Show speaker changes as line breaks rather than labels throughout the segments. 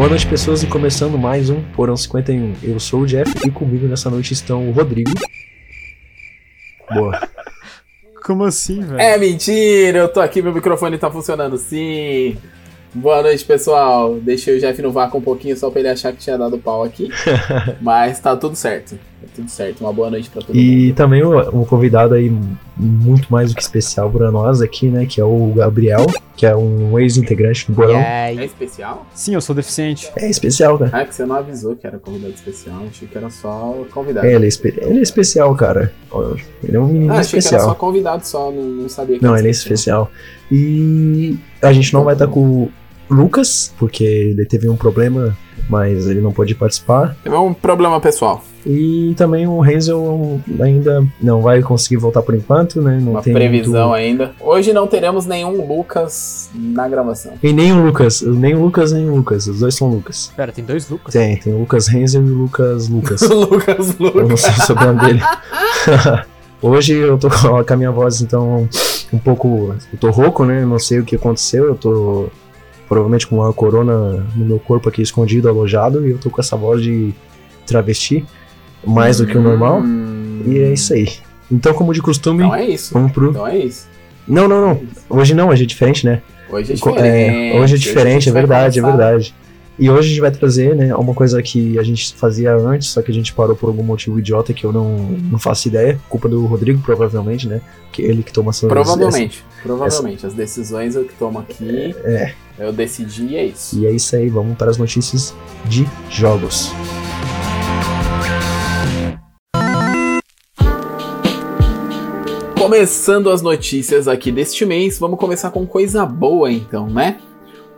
Boa noite, pessoas, e começando mais um Porão 51. Eu sou o Jeff e comigo nessa noite estão o Rodrigo. Boa.
Como assim, velho?
É mentira, eu tô aqui, meu microfone tá funcionando sim. Boa noite, pessoal. Deixei o Jeff no vácuo um pouquinho só pra ele achar que tinha dado pau aqui. Mas tá tudo certo. Tá tudo certo. Uma boa noite pra todo
E
mundo.
também um convidado aí muito mais do que especial pra nós aqui, né? Que é o Gabriel, que é um ex-integrante do Porão.
É especial?
Sim, eu sou deficiente.
É especial, cara.
Ah, é que você não avisou que era convidado especial. Achei que era só convidado.
É, ele, é espe- ele é especial, cara. Ele é um menino
ah, achei que era
especial.
só convidado só, não, não sabia que
Não,
era
ele é especial. E a gente não vai estar com o Lucas, porque ele teve um problema, mas ele não pôde participar.
É um problema pessoal.
E também o Hazel ainda não vai conseguir voltar por enquanto, né? Não
Uma
tem
previsão
muito...
ainda. Hoje não teremos nenhum Lucas na gravação.
E nem o Lucas, nem o Lucas, nem o Lucas. Os dois são Lucas.
Pera, tem dois Lucas?
Tem, tem o Lucas Hazel e o Lucas Lucas.
Lucas,
Eu não
Lucas.
sei o sobrenome dele. Hoje eu tô com a minha voz, então, um pouco. Eu tô rouco, né? Não sei o que aconteceu. Eu tô provavelmente com uma corona no meu corpo aqui escondido, alojado, e eu tô com essa voz de travesti, mais do que o normal. E é isso aí. Então, como de costume,
Então é isso.
vamos pro.
Então é isso.
Não, não, não. Hoje não, hoje é diferente, né?
Hoje é diferente.
é, hoje é diferente,
gente
é
vai
verdade, é verdade. E hoje a gente vai trazer, né, uma coisa que a gente fazia antes, só que a gente parou por algum motivo idiota que eu não, não faço ideia. Culpa do Rodrigo, provavelmente, né? Que ele que toma essas
Provavelmente. Provavelmente. As decisões eu que tomo aqui.
É.
Eu decidi e é isso.
E é isso aí, vamos para as notícias de jogos.
Começando as notícias aqui deste mês, vamos começar com coisa boa então, né?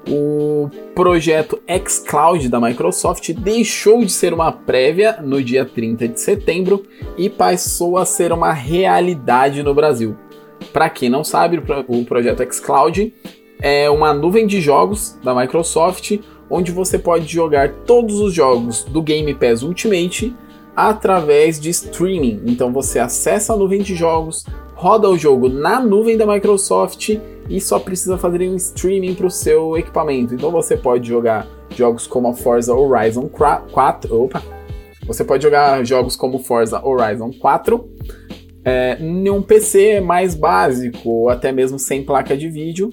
O projeto xCloud da Microsoft deixou de ser uma prévia no dia 30 de setembro e passou a ser uma realidade no Brasil. Para quem não sabe, o pro- o projeto xCloud é uma nuvem de jogos da Microsoft onde você pode jogar todos os jogos do Game Pass Ultimate através de streaming. Então você acessa a nuvem de jogos, roda o jogo na nuvem da Microsoft e só precisa fazer um streaming para o seu equipamento. Então você pode jogar jogos como a Forza Horizon 4. Opa! Você pode jogar jogos como Forza Horizon 4 é, em um PC mais básico, ou até mesmo sem placa de vídeo.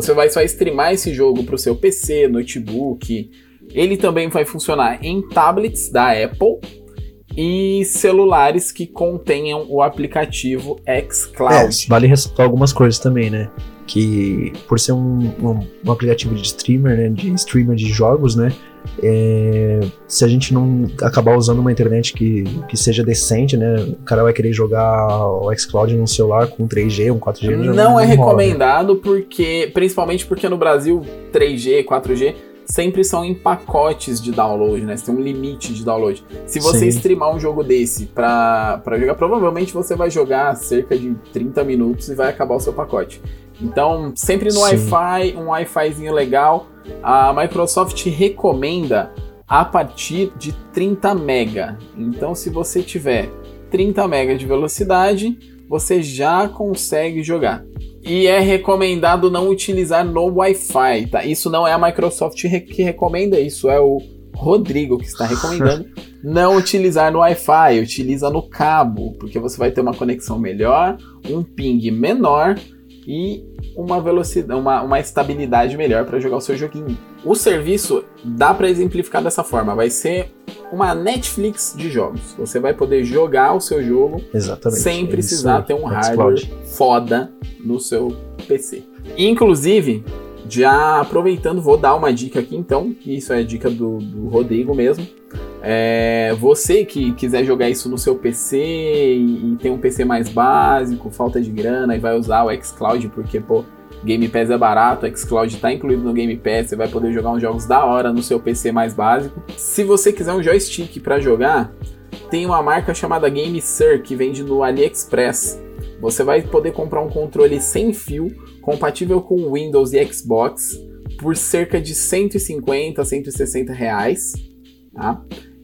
Você vai só streamar esse jogo para o seu PC, notebook. Ele também vai funcionar em tablets da Apple e celulares que contenham o aplicativo xCloud.
É, vale ressaltar algumas coisas também, né? Que por ser um, um, um aplicativo de streamer, né? De streamer de jogos, né? É, se a gente não acabar usando uma internet que, que seja decente, né? O cara vai querer jogar o xCloud num celular com 3G, um 4G. já
Não é
rola, né?
recomendado porque, principalmente porque no Brasil 3G, 4G sempre são em pacotes de download, né? Você tem um limite de download. Se você
Sim.
streamar um jogo desse pra, pra jogar, provavelmente você vai jogar cerca de 30 minutos e vai acabar o seu pacote. Então, sempre no. Wi-Fi, um Wi-Fizinho legal. A Microsoft recomenda a partir de 30 mega. Então, se você tiver 30 mega de velocidade, você já consegue jogar. E é recomendado não utilizar no Wi-Fi, tá? Isso não é a Microsoft que recomenda, isso é o Rodrigo que está recomendando não utilizar no Wi-Fi, utiliza no cabo, porque você vai ter uma conexão melhor, um ping menor e uma velocidade, uma, uma estabilidade melhor para jogar o seu joguinho. O serviço dá para exemplificar dessa forma, vai ser uma Netflix de jogos. Você vai poder jogar o seu jogo
Exatamente.
sem
é
precisar ter um hardware foda no seu PC. Inclusive, já aproveitando, vou dar uma dica aqui então, isso é dica do, do Rodrigo mesmo. É, você que quiser jogar isso no seu PC e, e tem um PC mais básico, falta de grana e vai usar o xCloud porque, pô, Game Pass é barato, o xCloud está incluído no Game Pass, você vai poder jogar uns jogos da hora no seu PC mais básico. Se você quiser um joystick para jogar, tem uma marca chamada GameSir que vende no AliExpress. Você vai poder comprar um controle sem fio, compatível com Windows e Xbox, por cerca de 150, 160 reais. Tá?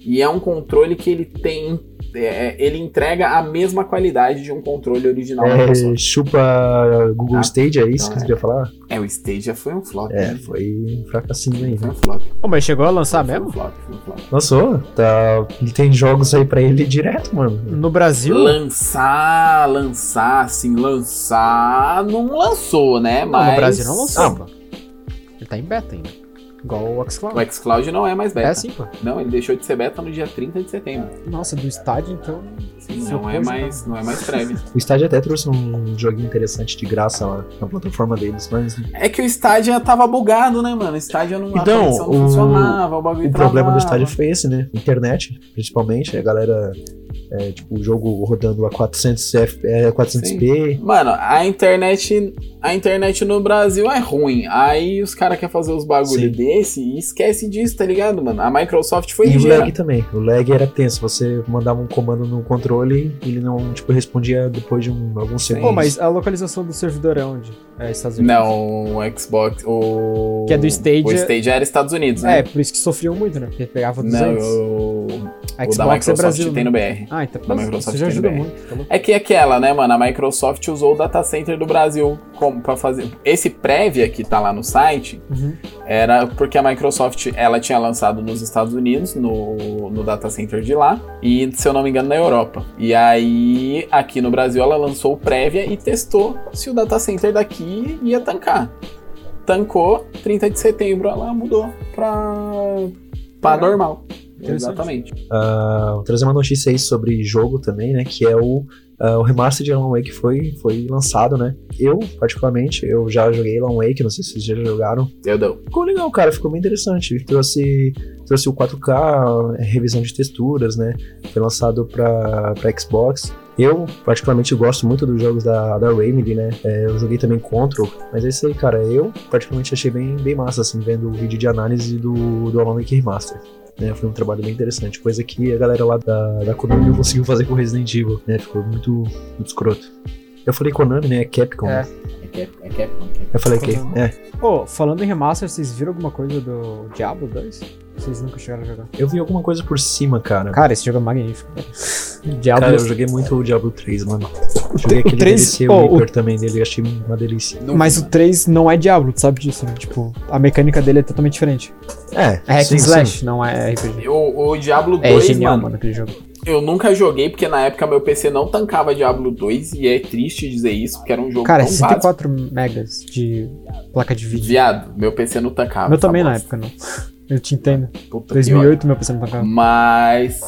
E é um controle que ele tem. é, ele entrega a mesma qualidade de um controle original da
É,
Microsoft.
chupa Google
Ah,
Stage, é isso
então
que você
é.
queria falar?
É, o Stadia foi um flop.
É,
né?
foi um fracassinho aí,
Foi
né?
um flop.
Ô, mas chegou a lançar
Foi um
mesmo?
flop, foi um flop.
Lançou, tá, ele tem jogos aí pra ele direto, mano.
No Brasil?
Lançar, lançar, assim, lançar. Não lançou, né?
Não,
Mas.
no Brasil não lançou,
Ah.
Ele tá em beta ainda. Igual o xCloud.
O xCloud não é mais beta.
É sim, pô.
Não, ele deixou de ser beta no dia 30 de setembro.
Nossa, do estádio, então.
Sim,
Se
não é mais, não é mais prévio.
O Stadia até trouxe um joguinho interessante de graça lá na plataforma deles, mas
É que o Stadia tava bugado, né, mano? O Stadia não, a
Então,
não
o-
funcionava, o bagulho
o problema do
travava.
Stadia foi esse, né? Internet, principalmente, a galera, é, tipo, o jogo rodando a 400 F, é, 400p.
Mano, a internet, a internet no Brasil é ruim. Aí os caras querem fazer os bagulho
Sim.
desse e esquece disso, tá ligado, mano? A Microsoft foi
E o lag também. O lag era tenso. Você mandava um comando no controle ele não, tipo, respondia depois de um, alguns segundos.
Pô, mas a localização do servidor é onde? É Estados Unidos?
Não, o Xbox, o...
Que é do Stadia.
O Stadia era Estados Unidos,
É,
né?
por isso que sofriam muito, né? Porque pegava
Não,
200.
o...
a
o da
Xbox é
Microsoft
Brasil.
tem
né?
no BR.
Ah, então
Da Microsoft
isso já ajuda muito. Tá?
É que é aquela, né, mano? A Microsoft usou o data center do Brasil como para fazer. Esse prévia que tá lá no site
Uhum.
era porque a Microsoft ela tinha lançado nos Estados Unidos, no, no data center de lá, e se eu não me engano na Europa. E aí, aqui no Brasil, ela lançou o prévia e testou se o data center daqui ia tancar. Tancou, 30 de setembro ela mudou pra, pra normal. Exatamente.
Ah, vou trazer uma notícia aí sobre jogo também, né? Que é o, ah, o remaster de Alan Wake foi, foi lançado, né? Eu, particularmente, eu já joguei Alan Wake, não sei se vocês já jogaram.
Eu dou.
Ficou legal, cara, ficou bem interessante. Trouxe, trouxe o 4K, revisão de texturas, né? Foi lançado pra, pra Xbox. Eu, particularmente, gosto muito dos jogos da, da Remedy, né? É, eu joguei também Control, mas é isso aí, cara. Eu, particularmente, achei bem, bem massa, assim, vendo o vídeo de análise do, do Alan Wake Remaster. Né, foi um trabalho bem interessante, coisa que a galera lá da, da Konami não conseguiu fazer com Resident Evil, né? Ficou muito, muito escroto. Eu falei Konami, né? É Capcom.
É.
né?
É Capcom, é Capcom. é Capcom.
Eu falei que. É.
Pô, falando em remaster, vocês viram alguma coisa do Diablo 2? Vocês nunca chegaram a jogar?
Eu vi alguma coisa por cima, cara.
Cara, esse jogo é magnífico. Diablo
Cara, eu joguei muito o Diablo 3, mano. Joguei
O
aquele
3,
DLC,
pô,
o
o-
Reaper também dele, achei uma delícia.
Não
Mas o
mano.
3 não é Diablo, tu sabe disso, né? Tipo, a mecânica dele é totalmente diferente.
É,
É hack
sim,
and
sim.
slash, não é RPG.
O, o Diablo
É
2,
genial,
mano,
mano, aquele jogo.
eu nunca joguei porque na época meu PC não tancava Diablo 2 e é triste dizer isso porque era um jogo
Cara, é
tão básico.
64 megas de placa de vídeo.
Viado, meu PC não tancava.
Meu
essa
também na
bosta.
época, não. Eu te entendo.
Puta que
2008 meu PC não tocava.
Mas.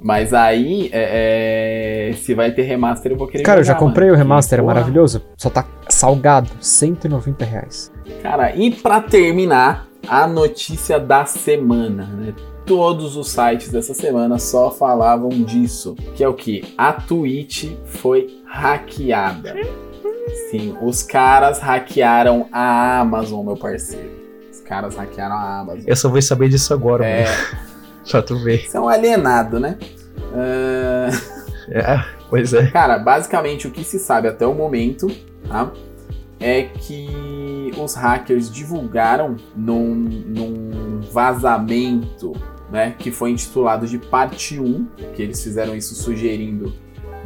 Mas aí, é, é, se vai ter remaster, eu vou querer
Cara, eu já
jogar,
comprei
mano.
o remaster, é maravilhoso. Só tá salgado, 190 reais.
Cara, e pra terminar, a notícia da semana, né? Todos os sites dessa semana só falavam disso. Que é o que? A Twitch foi hackeada. Sim, os caras hackearam a Amazon, meu parceiro. Caras hackearam a Amazon.
Eu só vou saber disso agora,
É.
Pra tu ver.
você é alienado, né? Ah,
É, pois é.
Cara, basicamente o que se sabe até o momento, tá? É que os hackers divulgaram num, num vazamento, né? Que foi intitulado de parte 1, que eles fizeram isso sugerindo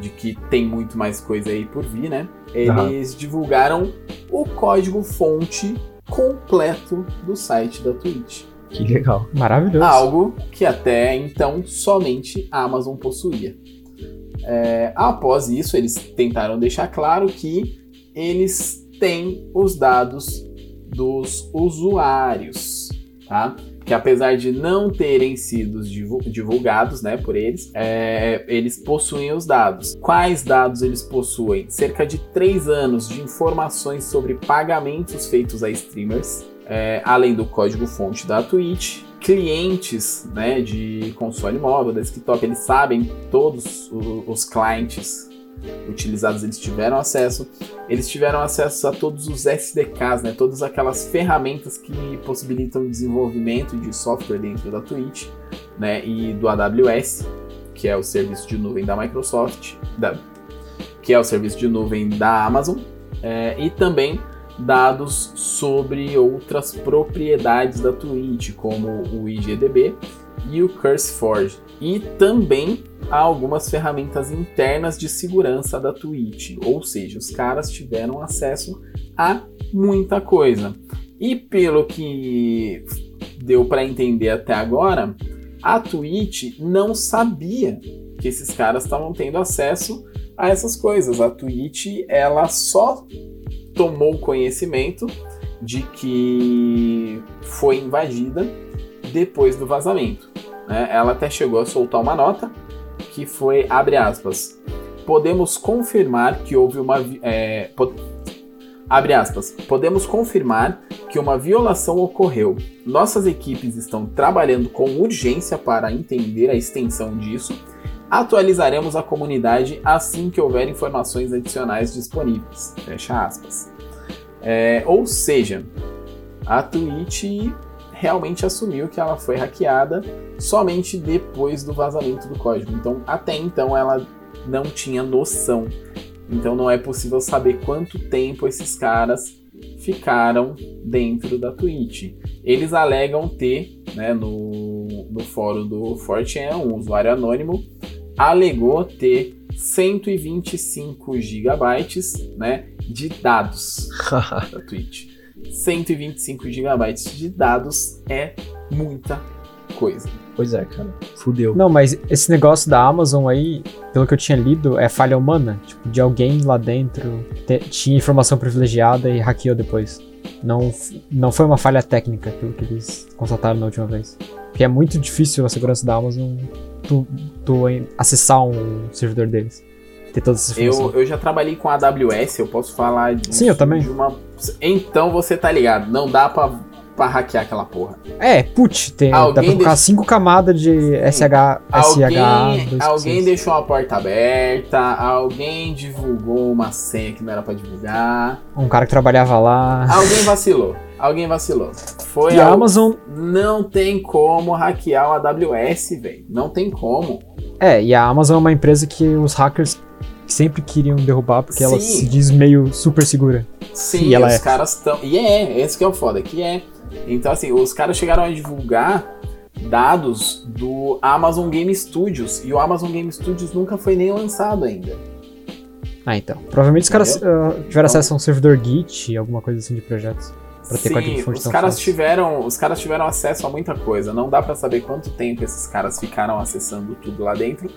de que tem muito mais coisa aí por vir, né? Eles divulgaram o código fonte completo do site da Twitch.
Que legal.
Maravilhoso.
Algo que até então somente a Amazon possuía. É, após isso, eles tentaram deixar claro que eles têm os dados dos usuários, tá? Que apesar de não terem sido divu- divulgados, né, por eles, é, eles possuem os dados. Quais dados eles possuem? Cerca de três anos de informações sobre pagamentos feitos a streamers, é, além do código-fonte da Twitch, clientes né, de console móvel, desktop, eles sabem todos os clientes utilizados, eles tiveram acesso. Eles tiveram acesso a todos os SDKs, né, todas aquelas ferramentas que possibilitam o desenvolvimento de software dentro da Twitch né, e do AWS, que é o serviço de nuvem da Microsoft, da- que é o serviço de nuvem da Amazon, é, e também dados sobre outras propriedades da Twitch, como o IGDB e o CurseForge. E também há algumas ferramentas internas de segurança da Twitch, ou seja, os caras tiveram acesso a muita coisa. E pelo que deu para entender até agora, a Twitch não sabia que esses caras estavam tendo acesso a essas coisas. A Twitch ela só tomou conhecimento de que foi invadida depois do vazamento. Né? Ela até chegou a soltar uma nota que foi, abre aspas, podemos confirmar que houve uma... É. Abre aspas, podemos confirmar que uma violação ocorreu. Nossas equipes estão trabalhando com urgência para entender a extensão disso. Atualizaremos a comunidade assim que houver informações adicionais disponíveis. Fecha aspas. É, ou seja, a Twitch realmente assumiu que ela foi hackeada somente depois do vazamento do código. Então, até então, ela não tinha noção. Então, não é possível saber quanto tempo esses caras ficaram dentro da Twitch. Eles alegam ter, né, no, no fórum do 4chan, um usuário anônimo alegou ter 125 gigabytes né, de dados da Twitch. 125 gigabytes de dados é muita coisa.
Pois é, cara. Fudeu.
Não, mas esse negócio da Amazon aí, pelo que eu tinha lido, é falha humana. Tipo, de alguém lá dentro te, tinha informação privilegiada e hackeou depois. Não, não foi uma falha técnica, pelo que eles constataram na última vez. Porque é muito difícil a segurança da Amazon tu, tu acessar um servidor deles ter todas essas.
Eu, eu já trabalhei com AWS, eu posso falar
de, Sim, eu também.
Uma... Então você tá ligado, não dá pra, pra hackear aquela porra.
É, put, tem, alguém dá pra colocar cinco camadas de SH,
alguém, SH. Alguém deixou a porta aberta, alguém divulgou uma senha que não era pra divulgar.
Um cara que trabalhava lá.
Alguém vacilou. Alguém vacilou. Foi
e a Amazon.
Não tem como hackear o AWS, velho. Não tem como.
É, e a Amazon é uma empresa que os hackers sempre queriam derrubar porque Sim. ela se diz meio super segura.
Sim, e ela os é. caras estão. E é, esse que é o foda, que é. Então, assim, os caras chegaram a divulgar dados do Amazon Game Studios e o Amazon Game Studios nunca foi nem lançado ainda.
Ah, então. Provavelmente os caras uh, tiveram então, acesso a um servidor Git, alguma coisa assim de projetos.
Pra ter Sim, os caras tiveram, os caras tiveram acesso a muita coisa. Não dá para saber quanto tempo esses caras ficaram acessando tudo lá dentro.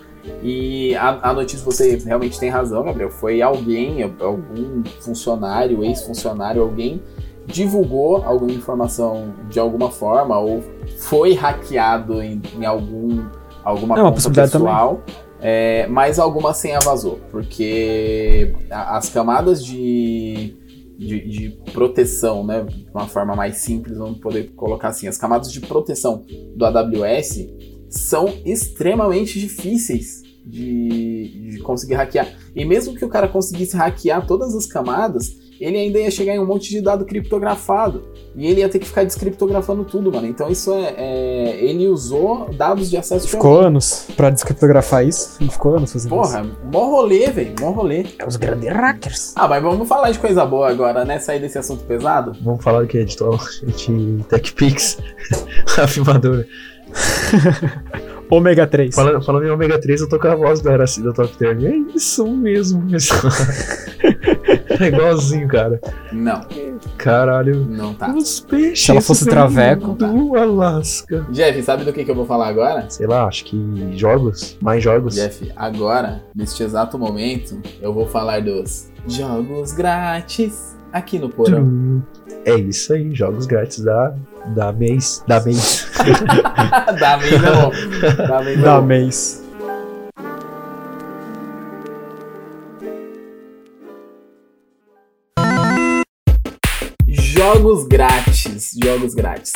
E a, a notícia, você realmente tem razão, Gabriel. Foi alguém, algum funcionário, ex-funcionário, alguém divulgou alguma informação de alguma forma ou foi hackeado em, em algum alguma
é conta pessoal.
É, mas alguma senha vazou, porque as camadas de de, de, proteção, né? De uma forma mais simples, vamos poder colocar assim. As camadas de proteção do AWS são extremamente difíceis de, de conseguir hackear. E mesmo que o cara conseguisse hackear todas as camadas, ele ainda ia chegar em um monte de dado criptografado. E ele ia ter que ficar descriptografando tudo, mano. Então isso é. é ele usou dados de acesso.
Ficou anos pra descriptografar isso. Ele ficou anos fazendo
Porra, isso. Porra, mó rolê, velho. Mó rolê.
É os grandes hackers.
Ah, mas vamos falar de coisa boa agora, né? Sair desse assunto pesado.
Vamos falar do que? De, de TechPix, a filmadora.
Ômega 3.
Falando, falando em ômega 3, eu tô com a voz da Araci da Top Term. É isso mesmo, pessoal. é igualzinho, cara.
Não.
Caralho.
Não tá.
Os peixes.
Se ela fosse traveco.
Do Alasca.
Jeff, sabe do que, que eu vou falar agora?
Sei lá, acho que jogos. Mais jogos.
Jeff, agora, neste exato momento, eu vou falar dos jogos grátis aqui no Porão.
É isso aí, jogos grátis da, da mês. Da mês.
da mês não. Da mês.
Da mês.
Jogos grátis. Jogos grátis.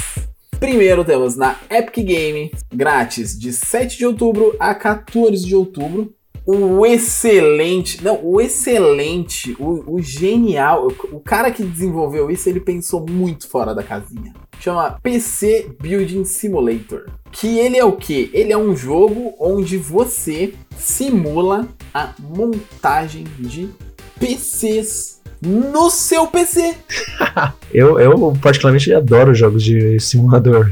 Primeiro temos na Epic Game, grátis de 7 de outubro a 14 de outubro, o excelente, não, o excelente, o, o genial, o, o, cara que desenvolveu isso, ele pensou muito fora da casinha. Chama PC Building Simulator. Que ele é o que? Ele é um jogo onde você simula a montagem de PCs no seu PC.
eu, eu particularmente adoro jogos de simulador.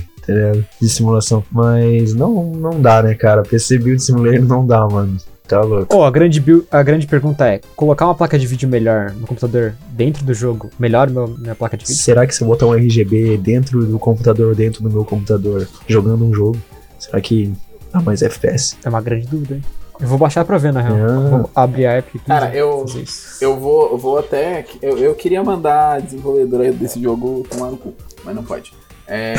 De simulação. Mas não, não dá, né, cara? PC Build Simulator não dá, mano. Tá louco.
Oh, a grande, build- a grande pergunta é: colocar uma placa de vídeo melhor no computador dentro do jogo melhora meu, minha placa de vídeo?
Será que se eu botar um RGB dentro do computador, dentro do meu computador, jogando um jogo, será que dá mais FPS?
É uma grande dúvida, hein? Eu vou baixar pra ver, na real.
Ah.
Vou abrir a Epic.
Cara, eu-. Eu vou, eu vou até. Eu, eu queria mandar a desenvolvedora desse jogo tomar no cu, mas não pode. É,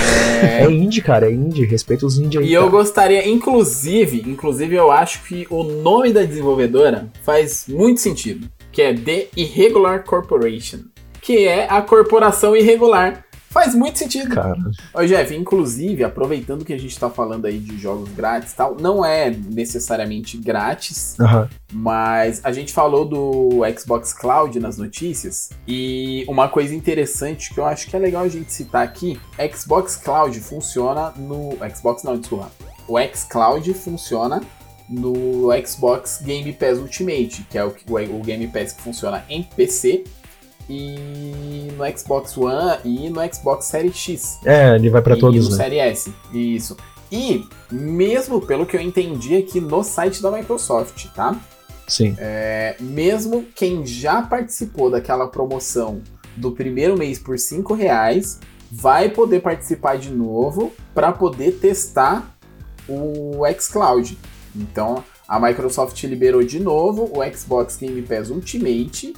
É indie, cara, é indie. Respeita os indie aí.
E eu
cara.
gostaria, inclusive, inclusive eu acho que o nome da desenvolvedora faz muito sentido, que é The Irregular Corporation, que é a corporação irregular. Faz muito sentido.
Cara,
Ô Jeff, inclusive, aproveitando que a gente tá falando aí de jogos grátis e tal, não é necessariamente grátis,
aham.
mas a gente falou do Xbox Cloud nas notícias e uma coisa interessante que eu acho que é legal a gente citar aqui, Xbox Cloud funciona no Xbox não, desculpa. O xCloud funciona no Xbox Game Pass Ultimate, que é o, o Game Pass que funciona em PC e no Xbox One e no Xbox Series X
É, ele vai pra
e
todos,
no
né?
Série S. Isso. E, mesmo pelo que eu entendi aqui no site da Microsoft, tá?
Sim.
É, mesmo quem já participou daquela promoção do primeiro mês por 5 reais vai poder participar de novo para poder testar o xCloud. Então, a Microsoft liberou de novo o Xbox Game Pass Ultimate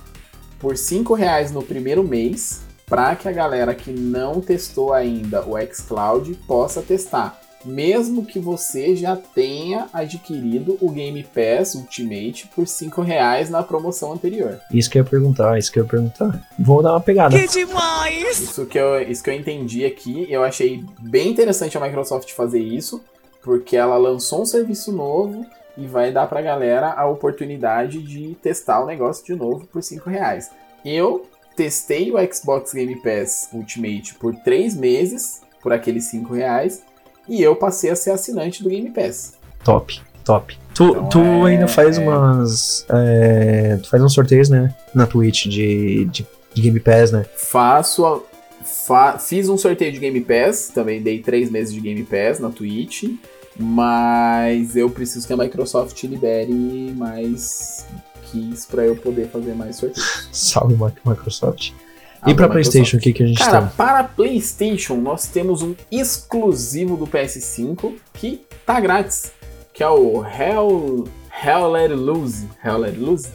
por 5 reais no primeiro mês para que a galera que não testou ainda o xCloud possa testar. Mesmo que você já tenha adquirido o Game Pass Ultimate por 5 reais na promoção anterior.
Isso que eu ia perguntar, isso que eu ia perguntar. Vou dar uma pegada.
Isso que eu, isso que eu entendi aqui, eu achei bem interessante a Microsoft fazer isso, porque ela lançou um serviço novo e vai dar pra galera a oportunidade de testar o negócio de novo por 5 reais. Eu testei o Xbox Game Pass Ultimate por 3 meses, por aqueles 5 reais, e eu passei a ser assinante do Game Pass.
Top, top. Tu,
Então
tu
é-
ainda faz
é-
umas. é, tu faz uns sorteios, né? Na Twitch de, de, de Game Pass, né?
Faço. a- fa- fiz um sorteio de Game Pass, também dei três meses de Game Pass na Twitch, mas eu preciso que a Microsoft libere mais keys pra eu poder fazer mais sorteios.
Salve, Mi- Microsoft.
Ah,
e pra
Microsoft.
PlayStation, o que, que a gente
Cara,
tem?
para PlayStation nós temos um exclusivo do PS5 que tá grátis, que é o Hell Hell Let It Loose. Hell Let It Loose?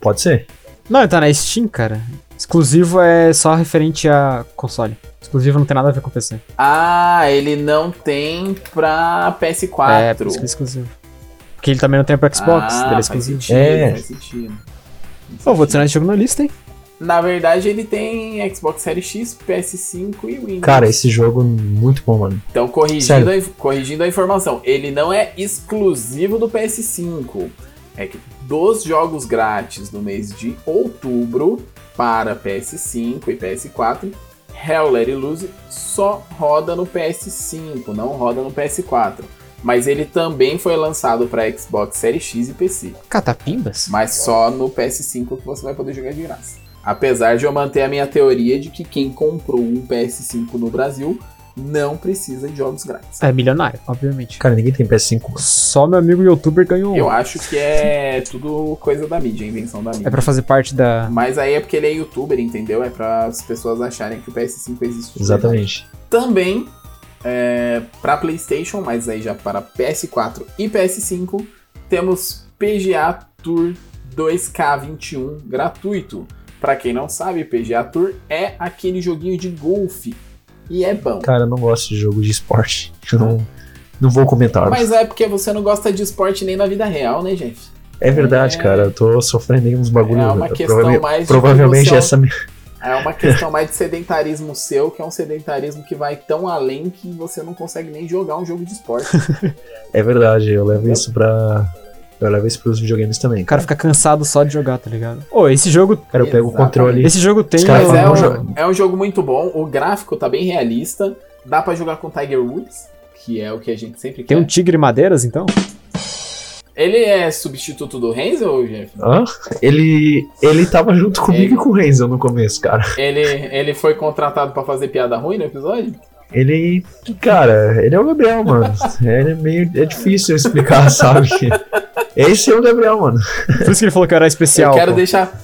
Pode ser?
Não, tá na Steam, cara. Exclusivo é só referente a console. Exclusivo não tem nada a ver com PC.
Ah, ele não tem pra PS4.
É, por isso que é exclusivo. Porque ele também não tem pra Xbox,
Ah,
dele é
faz
exclusivo.
sentido,
É.
faz sentido. Faz
Pô, vou adicionar esse jogo na lista, hein?
Na verdade, ele tem Xbox Series X, PS5 e Windows.
Cara, esse jogo é muito bom, mano.
Então, corrigindo a, corrigindo a informação, ele não é exclusivo do PS5. É que dos jogos grátis do mês de outubro para PS5 e PS4, Hell Let It Loose só roda no PS5, não roda no PS4. Mas ele também foi lançado para Xbox Series X e PC.
Catapimbas?
Mas só no PS5 que você vai poder jogar de graça. Apesar de eu manter a minha teoria de que quem comprou um PS5 no Brasil não precisa de jogos grátis.
É milionário, obviamente.
Cara, ninguém tem PS5, mano.
Só meu amigo youtuber ganhou
Eu acho que é tudo coisa da mídia, invenção da mídia.
É pra fazer parte da.
Mas aí é porque ele é youtuber, entendeu? É para as pessoas acharem que o PS5 existe.
Exatamente.
Também é, para PlayStation, mas aí já para PS4 e PS5, temos PGA Tour 2K21 gratuito. Para quem não sabe, PGA Tour é aquele joguinho de golfe e é bom.
Cara, eu não gosto de jogo de esporte. Eu não, não vou comentar.
Mas é porque você não gosta de esporte nem na vida real, né, gente?
é verdade,
é-
cara. Eu tô sofrendo uns bagulhos.
É uma questão
Provavelmente-
mais de
Provavelmente
evolução.
essa.
É uma questão mais de sedentarismo seu, que é um sedentarismo que vai tão além que você não consegue nem jogar um jogo de esporte.
É verdade, eu levo isso pra. Eu levo isso pros videogames também.
O cara fica cansado só de jogar, tá ligado? Ô, esse jogo.
Cara, eu pego o controle.
Esse jogo tem.
Mas é um, é um jogo muito bom, o gráfico tá bem realista, dá pra jogar com Tiger Woods, que é o que a gente sempre
Tem
quer.
um tigre madeiras, então?
Ele é substituto do Renzel, Jeff?
Hã? Ele, ele tava junto comigo
Ele-
e com o Renzel no começo, cara.
Ele, ele foi contratado pra fazer piada ruim no episódio?
Ele, cara, ele é o Gabriel, mano. Ele é meio. É difícil explicar, sabe? Esse é o Gabriel, mano.
Por isso que ele falou que eu era especial.
eu quero
pô.
deixar.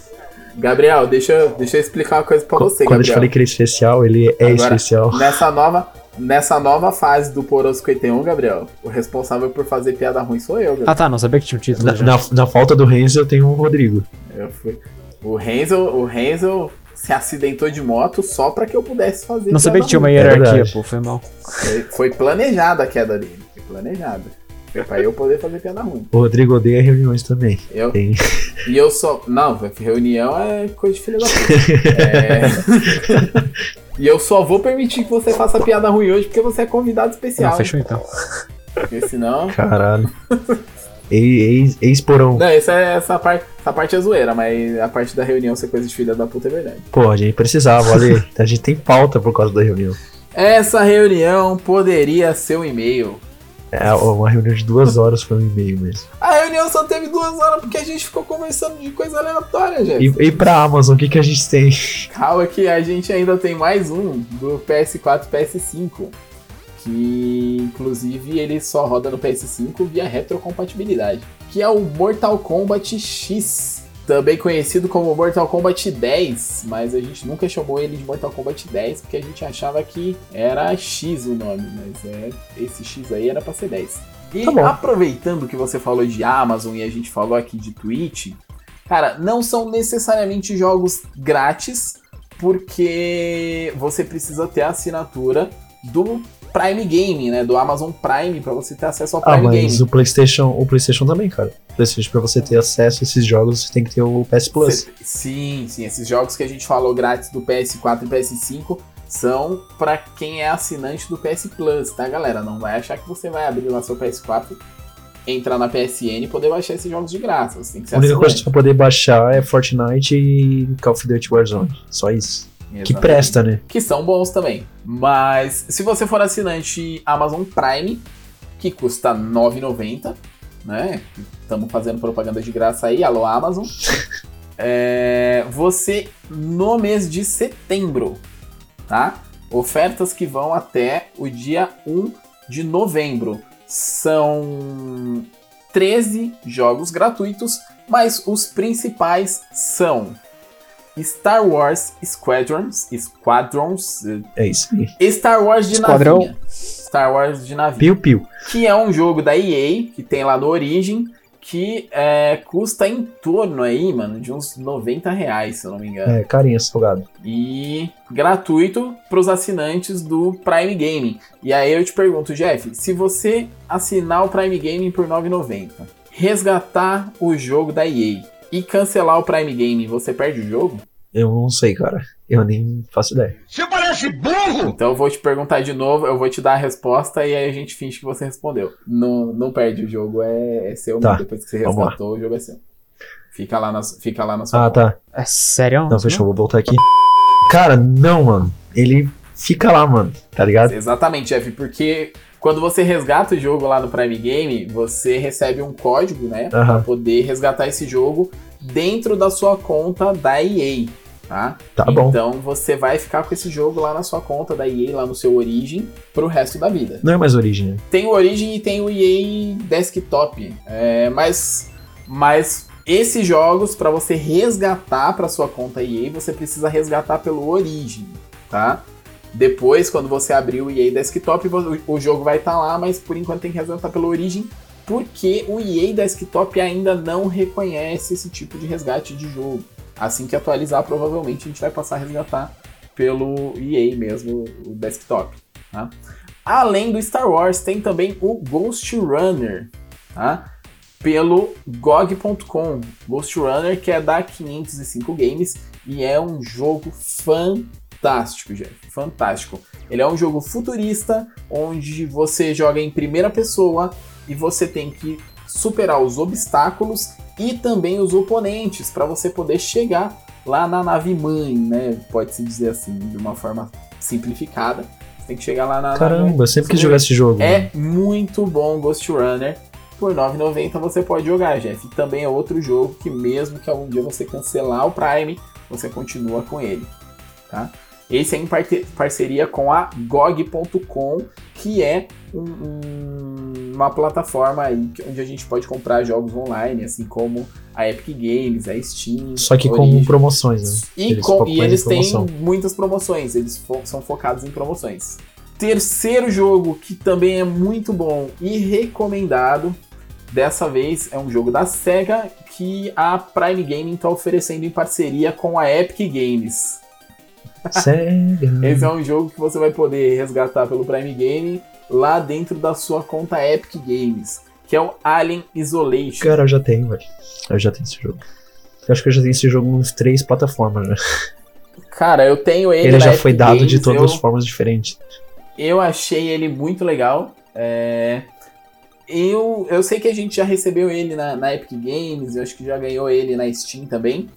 Gabriel, deixa, deixa eu explicar uma coisa pra você,
Quando eu te
Gabriel.
falei que ele é especial, ele é
Agora,
especial.
Nessa nova, nessa nova fase do Poro 51, Gabriel, o responsável por fazer piada ruim sou eu, Gabriel.
Ah tá, não sabia que tinha um título
Na, na, na falta do Renzo, eu tenho o Rodrigo.
Eu fui. O Renzo, o Renzo se acidentou de moto só pra que eu pudesse fazer.
Não sabia que tinha uma.
É
hierarquia,
verdade.
pô, foi mal.
Foi, foi planejada a queda dele. Foi planejada. Foi pra eu poder fazer piada ruim.
O Rodrigo odeia reuniões também.
Eu,
Tem.
e eu só. Não, reunião é coisa de filho da puta. É. e eu só vou permitir que você faça piada ruim hoje porque você é convidado especial.
Não, fechou então.
Porque senão.
Caralho. Ex- Ex-porão.
Não, essa, é- essa, parte, essa parte é zoeira, mas a parte da reunião ser coisa de filha da puta é verdade.
Pô, a gente precisava, olha. A gente tem pauta por causa da reunião.
Essa reunião poderia ser um e-mail.
É uma reunião de duas horas foi um e-mail mesmo.
A reunião só teve duas horas porque a gente ficou conversando de coisa aleatória, gente.
E, e pra Amazon, o que, que a gente tem?
Calma que a gente ainda tem mais um do PS4 e PS5. Que inclusive ele só roda no PS5 via retrocompatibilidade. Que é o Mortal Kombat X. Também conhecido como Mortal Kombat 10, mas a gente nunca chamou ele de Mortal Kombat 10 porque a gente achava que era X o nome, mas é, esse X aí era pra ser 10. E
Tá
aproveitando que você falou de Amazon e a gente falou aqui de Twitch, cara, não são necessariamente jogos grátis, porque você precisa ter a assinatura do Prime Game, né? Do Amazon Prime para você ter acesso ao
Ah,
Prime
mas
Game.
o PlayStation, o PlayStation também, cara. O PlayStation, pra você ter acesso a esses jogos, você tem que ter o PS Plus.
Cê- sim, sim, esses jogos que a gente falou grátis do PS4 e PS5 são para quem é assinante do PS Plus, tá, galera? Não vai achar que você vai abrir lá seu PS4, entrar na PSN e poder baixar esses jogos de graça.
A única coisa que
assinante.
você vai poder baixar é Fortnite e Call of Duty Warzone. Só isso. Que
Exatamente.
presta, né?
que são bons também. Mas se você for assinante Amazon Prime, que custa R$ 9,90, né? Estamos fazendo propaganda de graça aí, alô Amazon. É, você no mês de setembro, tá? Ofertas que vão até o dia 1 de novembro. São 13 jogos gratuitos, mas os principais são Star Wars Squadrons, Squadrons,
É isso aí.
Star Wars de
Esquadrão.
navinha. Star Wars de navio.
Piu, piu.
Que é um jogo da EA, que tem lá no Origin, que é, custa em torno aí, mano, de uns 90 reais, se eu não me engano.
É, carinha, salgado.
E gratuito para os assinantes do Prime Gaming. E aí eu te pergunto, Jeff, se você assinar o Prime Gaming por R$ 9,90, resgatar o jogo da EA e cancelar o Prime Gaming, você perde o jogo?
Eu não sei, cara. Eu nem faço ideia.
Você parece burro!
Então eu vou te perguntar de novo, eu vou te dar a resposta e aí a gente finge que você respondeu. Não, não perde o jogo, é, é seu
Tá,
mesmo. Depois que você resgatou, o jogo é seu. Fica lá na, fica lá na sua
Ah,
conta.
tá.
É sério?
Não, fechou, vou voltar aqui. Cara, não, mano. Ele fica lá, mano. Tá ligado?
Exatamente, Jeff, porque quando você resgata o jogo lá no Prime Game, você recebe um código, né? Pra
Aham.
poder resgatar esse jogo dentro da sua conta da EA, tá?
Tá bom.
Então você vai ficar com esse jogo lá na sua conta da EA, lá no seu Origin, pro resto da vida.
Não é mais origem, né?
Tem o Origin e tem o EA Desktop. É, mas, mas esses jogos, para você resgatar para sua conta EA, você precisa resgatar pelo Origin, tá? Depois, quando você abrir o EA Desktop, o jogo vai estar lá, mas por enquanto tem que resgatar pelo Origin, porque o EA Desktop ainda não reconhece esse tipo de resgate de jogo. Assim que atualizar, provavelmente a gente vai passar a resgatar pelo EA mesmo, o desktop. Tá? Além do Star Wars, tem também o Ghost Runner, tá? Pelo GOG.com. Ghost Runner, que é da 505 Games e é um jogo fantástico, gente. Fantástico. Ele é um jogo futurista onde você joga em primeira pessoa e você tem que superar os obstáculos e também os oponentes para você poder chegar lá na nave mãe, né? Pode-se dizer assim, de uma forma simplificada. Você tem que chegar lá na nave
Caramba, eu sempre quis jogar esse jogo.
é muito bom Ghost Runner. Por R$ 9,90 você pode jogar, Jeff. E também é outro jogo que mesmo que algum dia você cancelar o Prime, você continua com ele, tá? Esse é em parte- parceria com a GOG.com, que é um- um- uma plataforma aí onde a gente pode comprar jogos online, assim como a Epic Games, a Steam.
Só que com promoções, né?
E,
Eles
com- e eles têm muitas promoções, eles fo- são focados em promoções. Terceiro jogo que também é muito bom e recomendado, dessa vez é um jogo da SEGA que a Prime Gaming está oferecendo em parceria com a Epic Games. Esse é um jogo que você vai poder resgatar pelo Prime Gaming lá dentro da sua conta Epic Games, que é o Alien Isolation.
Cara, eu já tenho, velho. Eu já tenho esse jogo. Eu acho que eu já tenho esse jogo uns três plataformas, né?
Cara, eu tenho ele,
Ele já
Epic
foi dado de
Games,
todas
eu-
as formas diferentes.
Eu achei ele muito legal. É, Eu, eu sei que a gente já recebeu ele na, na Epic Games, eu acho que já ganhou ele na Steam também.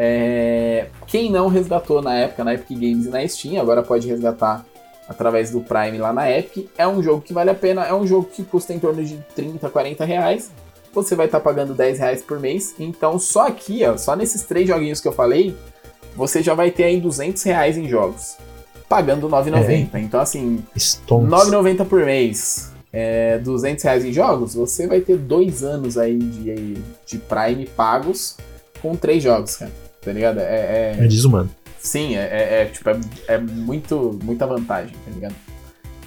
É, Quem não resgatou na época na Epic Games e na Steam, agora pode resgatar através do Prime lá na Epic. É um jogo que vale a pena, é um jogo que custa em torno de 30, 40 reais. Você vai estar pagando 10 reais por mês. Então só aqui, ó, só nesses três joguinhos que eu falei, você já vai ter aí 200 reais em jogos. Pagando 9,90. Então assim,
Stones.
9,90 por mês, é, 200 reais em jogos, você vai ter dois anos aí de, de Prime pagos com três jogos, cara. Tá ligado? É, é-
É desumano.
sim, é, é- é, tipo, é, é muito, muita vantagem, tá ligado?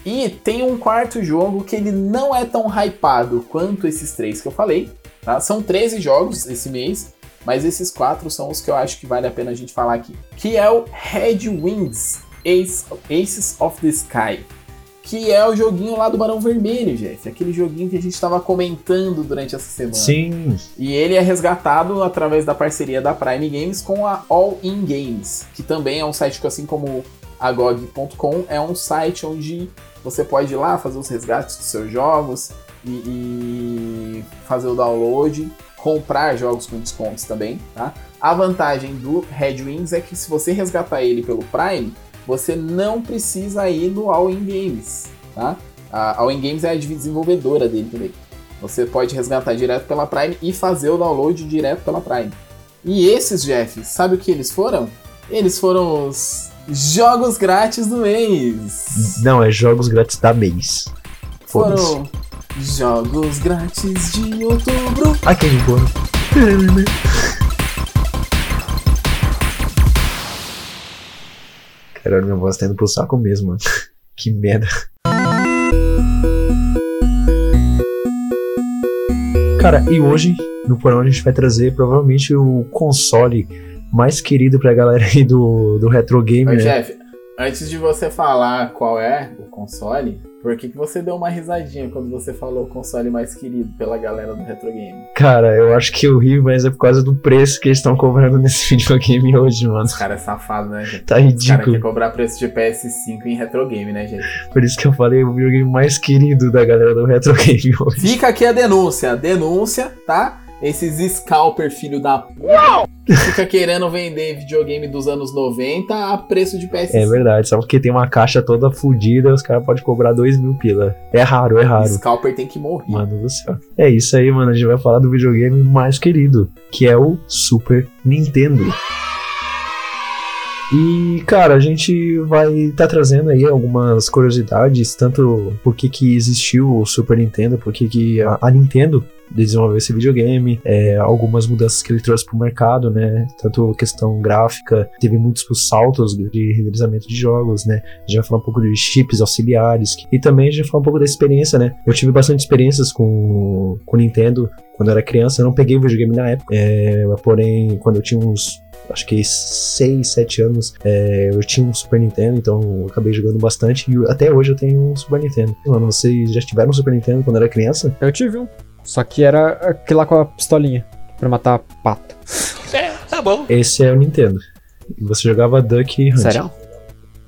E tem um quarto jogo que ele não é tão hypado quanto esses três que eu falei, tá? São 13 jogos esse mês, mas esses quatro são os que eu acho que vale a pena a gente falar aqui. Que é o Red Wings Ace, Aces of the Sky. Que é o joguinho lá do Barão Vermelho, Jeff. Aquele joguinho que a gente tava comentando durante essa semana.
Sim.
E ele é resgatado através da parceria da Prime Games com a All In Games, que também é um site que, assim como a GOG.com, é um site onde você pode ir lá fazer os resgates dos seus jogos e, e fazer o download, comprar jogos com descontos também, tá? A vantagem do Red Wings é que se você resgatar ele pelo Prime, você não precisa ir no All In Games, tá? A All In Games é a desenvolvedora dele também. Você pode resgatar direto pela Prime e fazer o download direto pela Prime. E esses, Jeff, sabe o que eles foram? Eles foram os jogos grátis do mês.
Não, é jogos grátis da mês.
Foram jogos grátis de outubro.
Aquele bônus. Caralho, minha voz tá indo pro saco mesmo, mano. Que merda. Cara, e hoje, no porão, a gente vai trazer provavelmente o console mais querido pra galera aí do, do retro game,
Ô,
né?
Jeff, antes de você falar qual é o console, por que, que você deu uma risadinha quando você falou o console mais querido pela galera do retro game?
Cara, eu acho que eu ri, mas é por causa do preço que eles estão cobrando nesse videogame hoje, mano.
Os caras é safado, né, gente?
Tá
Os caras
ridículo.
querem cobrar preço de PS5 em retro game, né, gente?
Por isso que eu falei o videogame mais querido da galera do retro game hoje.
Fica aqui a denúncia. Denúncia, tá? Esses scalper filho da puta que fica querendo vender videogame dos anos 90 a preço de PS5.
É verdade, só porque tem uma caixa toda fodida, os caras podem cobrar dois mil pila. É raro, é raro.
Scalper tem que morrer.
Mano do céu. É isso aí, mano. A gente vai falar do videogame mais querido, que é o Super Nintendo. E, cara, a gente vai estar trazendo aí algumas curiosidades, tanto por que que existiu o Super Nintendo, por que que a, a Nintendo desenvolveu esse videogame, é, algumas mudanças que ele trouxe pro mercado, né? Tanto questão gráfica, teve muitos saltos de renderizamento de jogos, né? A gente vai falar um pouco de chips auxiliares e também a gente vai falar um pouco da experiência, né? Eu tive bastante experiências com o Nintendo quando eu era criança, eu não peguei o videogame na época, é, porém, quando eu tinha uns acho que 6, 7 anos, é, eu tinha um Super Nintendo, então eu acabei jogando bastante e até hoje eu tenho um Super Nintendo. Mano, vocês já tiveram um Super Nintendo quando era criança?
Eu tive um. Só que era aquele lá com a pistolinha. Pra matar pato.
Tá bom.
Esse é o Nintendo. E você jogava Duck Hunt.
Sério?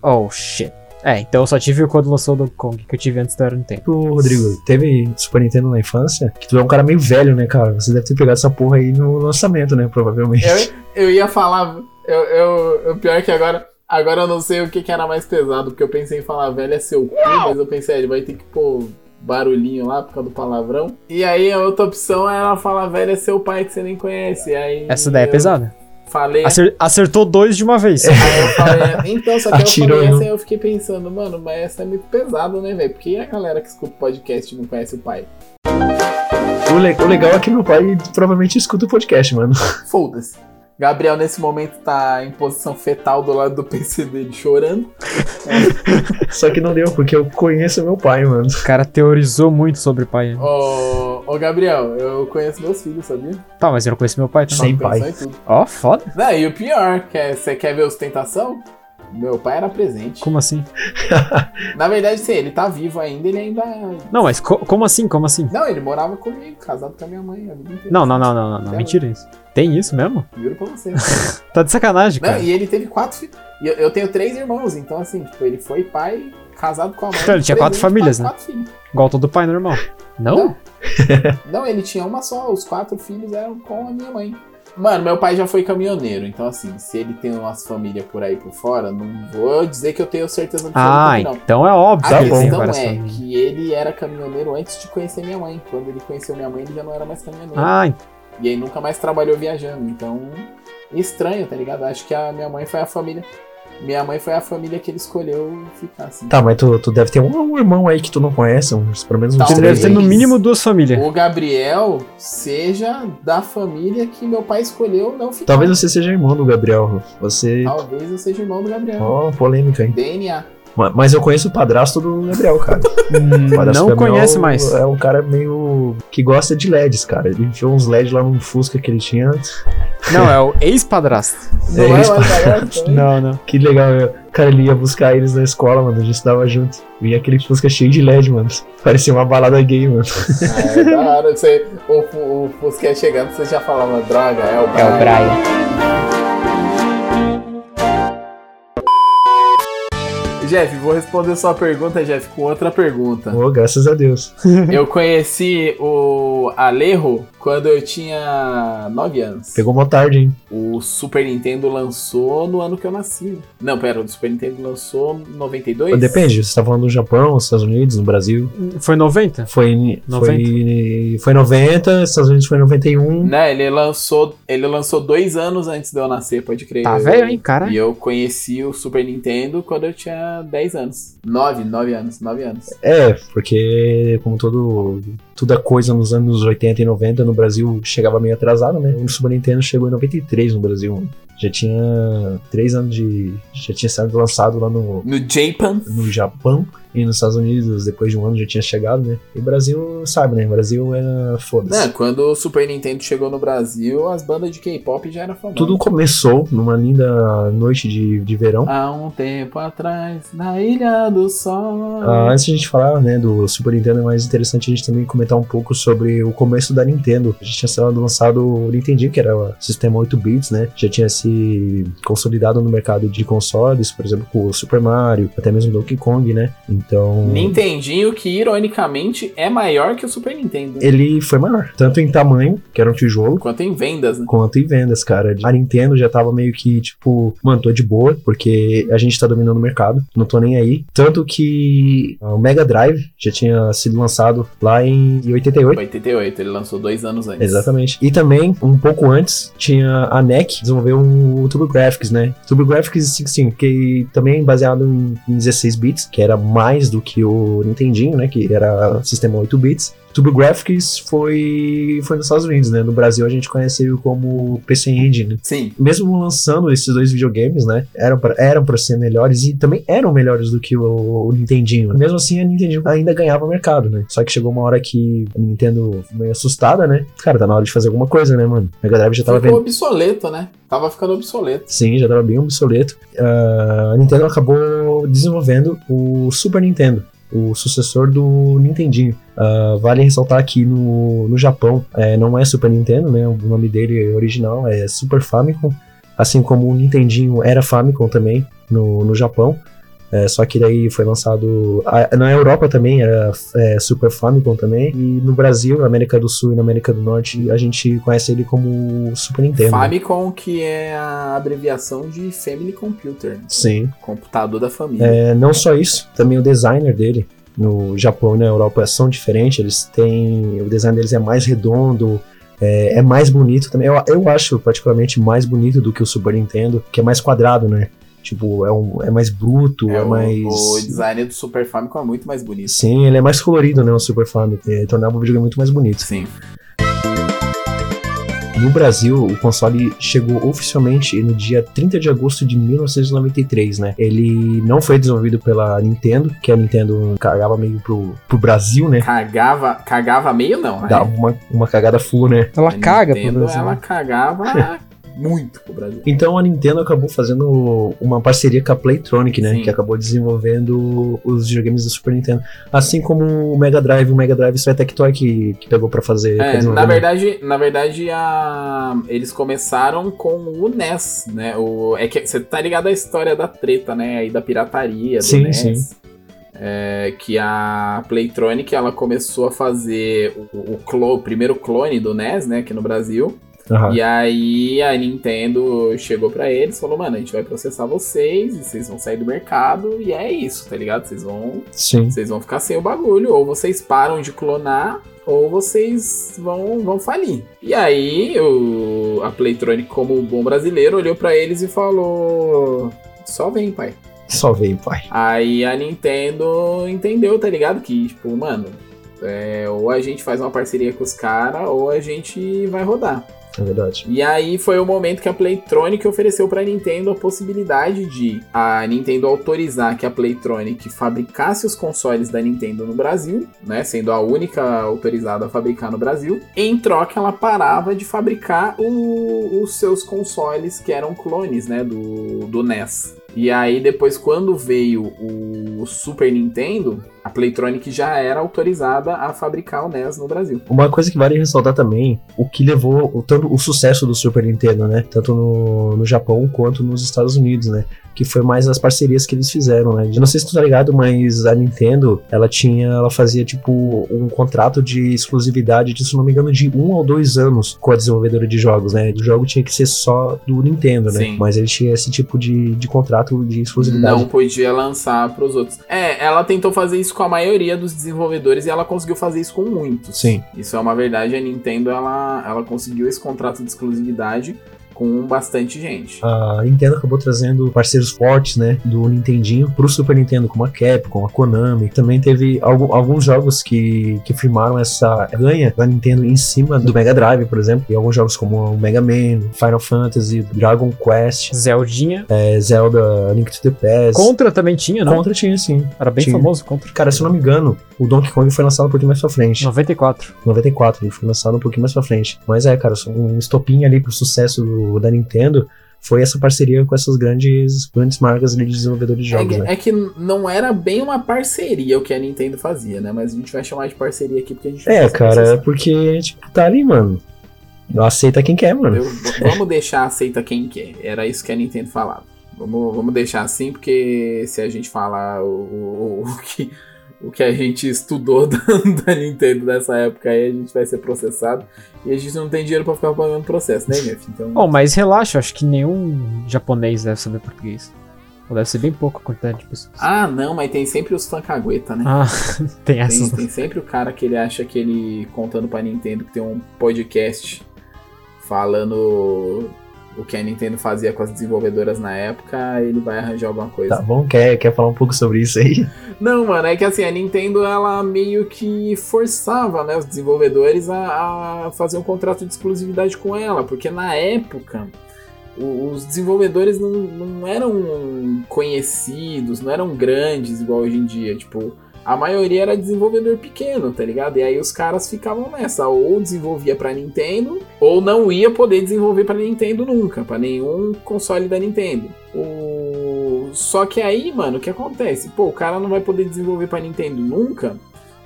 Oh, shit. É, então eu só tive o quando lançou o Donkey Kong, que eu tive antes da Era Nintendo.
Tu, Rodrigo, teve Super Nintendo na infância? Que tu é um cara meio velho, né, cara? Você deve ter pegado essa porra aí no lançamento, né? Provavelmente.
Eu, eu ia falar. Eu, eu, o pior é que agora. Agora eu não sei o que, que era mais pesado, porque eu pensei em falar velho é seu cu, mas eu pensei, ele vai ter que pôr barulhinho lá por causa do palavrão. E aí a outra opção era falar velho é seu pai que você nem conhece. E aí
Essa daí é
eu
pesada.
Falei.
Acer- acertou dois de uma vez.
Aí eu falei, então, só que
Atirou,
eu falei e eu fiquei pensando, mano, mas essa é muito pesado, né, velho? Porque a galera que escuta o podcast não conhece o pai.
O, le- o legal é que meu pai provavelmente escuta o podcast, mano.
Foda-se. Gabriel, nesse momento, tá em posição fetal do lado do PC dele, chorando.
Só que não deu, porque eu conheço meu pai, mano.
O cara teorizou muito sobre pai.
Ô, ô, Gabriel, eu conheço meus filhos, sabia?
Tá, mas eu não conheço meu pai. Tá?
Sem
Pensou
pai.
Ó, foda.
Não, e o pior, quer, você quer ver ostentação? Meu pai era presente.
Como assim?
Na verdade, sim, ele tá vivo ainda, ele ainda.
Não, mas co- como assim? Como assim?
Não, ele morava comigo, casado com a minha mãe a vida inteira.
Não, não, não, não, não, não. Mentira isso. Tem isso mesmo?
Juro pra você.
Tá de sacanagem,
Não,
cara.
e ele teve quatro filhos. Eu, eu tenho três irmãos, então assim, tipo, ele foi pai, casado com a mãe.
Ele tinha quatro famílias, né?
Quatro filhos.
Igual todo pai normal. Não?
Não. Não, ele tinha uma só, os quatro filhos eram com a minha mãe. Mano, meu pai já foi caminhoneiro, então assim, se ele tem umas famílias por aí por fora, não vou dizer que eu tenho certeza
Ah,
absoluta que não.
então é óbvio
A
que ele tem
questão
várias
é que ele era caminhoneiro antes de conhecer minha mãe. Quando ele conheceu minha mãe, ele já não era mais caminhoneiro.
Ah,
E aí nunca mais trabalhou viajando. Então, estranho, tá ligado? Acho que a minha mãe foi a família. Minha mãe foi a família que ele escolheu ficar assim.
Tá, mas tu, tu deve ter um, um irmão aí que tu não conhece, uns, pelo menos uns
Talvez.
você deve
três.
ter no mínimo duas famílias.
O Gabriel seja da família que meu pai escolheu não ficar.
Talvez você seja irmão do Gabriel. Você.
Talvez eu seja irmão do Gabriel.
Ó, polêmica, hein?
DNA.
Ma- Mas eu conheço o padrasto do Gabriel, cara. O padrasto
Não
Gabriel
conhece mais.
É um cara meio. que gosta de LEDs, cara. Ele enfiou uns LEDs lá num Fusca que ele tinha.
Não, é o ex-padrasto.
Não
É
é, barato também?
Não, não.
Que legal, eu- cara, ele ia buscar eles na escola, mano. A gente estudava junto. Vinha aquele Fusca cheio de LED, mano. Parecia uma balada gay, mano.
Ah, é da hora. Você, o, o Fusca ia chegando, você já falava, droga, é o
É o
Brian. Jeff, vou responder sua pergunta, Jeff, com outra pergunta.
Oh, graças a Deus.
Eu conheci o Alejo quando eu tinha 9 anos.
Pegou uma tarde, hein?
O Super Nintendo lançou no ano que eu nasci. Não, pera, o Super Nintendo lançou em 92?
Depende, você tá falando no Japão, nos Estados Unidos, no Brasil.
Foi 90?
Foi em
90?
foi, foi 90, Estados Unidos foi em 91.
Né, ele lançou, ele lançou dois anos antes de eu nascer, pode crer.
Tá
Eu-
velho, hein, cara?
E eu conheci o Super Nintendo quando eu tinha 10 anos. 9, 9 anos, 9 anos.
É, porque como todo toda coisa nos anos 80 e 90 no Brasil chegava meio atrasado, né? O Super Nintendo chegou em 93 no Brasil. Já tinha 3 anos de. Já tinha sido lançado lá no,
No Japan.
no Japão e nos Estados Unidos, depois de um ano já tinha chegado, né? E o Brasil, sabe, né? O Brasil era foda-se.
Né, quando o Super Nintendo chegou no Brasil, as bandas de K-pop já eram famosas.
Tudo começou numa linda noite de, de verão.
Há um tempo atrás, na Ilha do Sol.
Ah, antes de a gente falar né, do Super Nintendo, é mais interessante a gente também comentar um pouco sobre o começo da Nintendo. A gente tinha sido lançado o Nintendo, que era o sistema 8 bits, né? Já tinha se consolidado no mercado de consoles, por exemplo, com o Super Mario, até mesmo Donkey Kong, né? Então.
Nintendinho, que ironicamente é maior que o Super Nintendo.
Ele foi maior, tanto em tamanho, que era um tijolo,
Quanto em vendas, né?
quanto em vendas, cara. A Nintendo já tava meio que, tipo, mano, tô de boa, porque a gente tá dominando o mercado, não tô nem aí. Tanto que o Mega Drive já tinha sido lançado lá em 88.
88, ele lançou dois anos antes.
Exatamente. E também, um pouco antes, tinha a NEC desenvolveu um TurboGrafx, né? TurboGrafx 16, que também é baseado em, em 16 bits, que era mais do que o Nintendinho, né? Que era sistema 8 bits. TurboGrafx foi, foi nos Estados Unidos, né? No Brasil a gente conhece ele como PC Engine.
Sim.
Mesmo lançando esses dois videogames, né? Eram pra, eram pra ser melhores e também eram melhores do que o, o Nintendinho. Mesmo assim, a Nintendinho ainda ganhava mercado, né? Só que chegou uma hora que a Nintendo meio assustada, né? Cara, tá na hora de fazer alguma coisa, né, mano? Mega Drive já tava
Ficou
vendo.
obsoleto, né? Tava ficando obsoleto.
Sim, já tava bem obsoleto. Ah, a Nintendo acabou desenvolvendo o Super Nintendo, o sucessor do Nintendinho. Ah, vale ressaltar que no, no Japão é, não é Super Nintendo, né? O nome dele original é Super Famicom, assim como o Nintendinho era Famicom também no, no Japão. É, só que daí foi lançado. a- na Europa também era é, Super Famicom também. E no Brasil, na América do Sul e na América do Norte, a gente conhece ele como Super Nintendo.
Famicom, que é a abreviação de Family Computer, né?
Sim.
computador da família.
É, não só isso, também o designer dele no Japão e na Europa são diferentes. Eles têm. O design deles é mais redondo, É, é mais bonito também. Eu, eu acho particularmente mais bonito do que o Super Nintendo, que é mais quadrado, né? Tipo, é, um, é mais bruto, é,
É, o,
mais.
o design do Super Famicom é muito mais bonito.
Sim, ele é mais colorido, né? O Super Famicom. É, tornava o videogame muito mais bonito.
Sim.
No Brasil, o console chegou oficialmente no dia 30 de agosto de 1993, né? Ele não foi desenvolvido pela Nintendo, que a Nintendo cagava meio pro, pro Brasil, né?
Cagava, cagava meio não, né?
Dava uma, uma cagada full, né?
Ela
A
caga pro
Nintendo,
Brasil.
Ela cagava muito pro Brasil.
Então a Nintendo acabou fazendo uma parceria com a Playtronic, né?
Sim.
Que acabou desenvolvendo os videogames do Super Nintendo. Assim como o Mega Drive, o Mega Drive foi a Tectoy que, que pegou pra fazer.
É, na verdade, na verdade a... eles começaram com o NES, né? O... É que você tá ligado à história da treta, né? Aí da pirataria do
Sim,
NES.
sim.
É, que a Playtronic ela começou a fazer o, o, clo- o primeiro clone do NES, né? Aqui no Brasil.
Aham.
E aí a Nintendo chegou pra eles e falou, mano, a gente vai processar vocês e vocês vão sair do mercado e é isso, tá ligado? Vocês vão,
Sim.
vocês vão ficar sem o bagulho, ou vocês param de clonar, ou vocês vão, vão falir. E aí o, a Playtronic, como bom brasileiro, olhou pra eles e falou, só vem, pai.
Só veio, pai.
Aí a Nintendo entendeu, tá ligado? Que, tipo, mano, é, ou a gente faz uma parceria com os caras, ou a gente vai rodar.
É verdade.
E aí foi o momento que a Playtronic ofereceu pra Nintendo a possibilidade de a Nintendo autorizar que a Playtronic fabricasse os consoles da Nintendo no Brasil, né, sendo a única autorizada a fabricar no Brasil. Em troca, ela parava de fabricar o- os seus consoles que eram clones, né, do, do NES. E aí depois quando veio o Super Nintendo, a Playtronic já era autorizada a fabricar o NES no Brasil.
Uma coisa que vale ressaltar também, o que levou o, tanto o sucesso do Super Nintendo, né? Tanto no, no Japão quanto nos Estados Unidos, né? Que foi mais as parcerias que eles fizeram, né? Eu não sei se tu tá ligado, mas a Nintendo, ela tinha, ela fazia tipo um contrato de exclusividade de, se não me engano, de um ou dois anos com a desenvolvedora de jogos, né? O jogo tinha que ser só do Nintendo, né?
Sim.
Mas ele tinha esse tipo de, de contrato de exclusividade.
Não podia lançar pros outros. É, ela tentou fazer isso com a maioria dos desenvolvedores e ela conseguiu fazer isso com muitos.
Sim.
Isso é uma verdade. A Nintendo ela, ela conseguiu esse contrato de exclusividade com bastante gente.
a Nintendo acabou trazendo parceiros fortes, né, do Nintendinho pro Super Nintendo, como a Capcom, a Konami. Também teve algu- alguns jogos que, que firmaram essa ganha da Nintendo em cima do Mega Drive, por exemplo. E alguns jogos como o Mega Man, Final Fantasy, Dragon Quest,
Zeldinha.
é, Zelda, Link to the Past.
Contra também tinha, não?
Contra tinha, sim.
Era bem
Tinha.
famoso, Contra.
Cara, se eu não me engano, o Donkey Kong foi lançado um pouquinho mais pra frente.
94.
94, ele foi lançado um pouquinho mais pra frente. Mas é, cara, um estopinho ali pro sucesso do- da Nintendo foi essa parceria com essas grandes, grandes marcas de desenvolvedores de
É,
jogos,
que-
né?
é que não era bem uma parceria o que a Nintendo fazia, né? Mas a gente vai chamar de parceria aqui porque a gente
É, cara, é porque, tipo, tá ali, mano. Aceita quem quer, mano.
Eu- vamos deixar aceita quem quer. Era isso que a Nintendo falava. Vamos, vamos deixar assim, porque se a gente falar o, o, o que, o que a gente estudou da, da Nintendo nessa época aí, a gente vai ser processado. E a gente não tem dinheiro pra ficar pagando processo, né, Mef? Então.
Bom, mas relaxa, acho que nenhum japonês deve saber português. Ou deve ser bem pouco a quantidade de pessoas.
Ah, não, mas tem sempre os fancagueta, né?
Ah, tem
Tem,
essas.
tem sempre o cara que ele acha que ele, contando pra Nintendo, que tem um podcast falando o que a Nintendo fazia com as desenvolvedoras na época, ele vai arranjar alguma coisa.
Tá bom? Quer, quer falar um pouco sobre isso aí?
Não, mano, é que assim, a Nintendo ela meio que forçava né, os desenvolvedores a, a fazer um contrato de exclusividade com ela, porque na época os desenvolvedores não, não eram conhecidos, não eram grandes igual hoje em dia. Tipo, a maioria era desenvolvedor pequeno, tá ligado? E aí os caras ficavam nessa, ou desenvolvia pra Nintendo, ou não ia poder desenvolver pra Nintendo nunca, pra nenhum console da Nintendo. O... Só que aí, mano, o que acontece? Pô, o cara não vai poder desenvolver pra Nintendo nunca.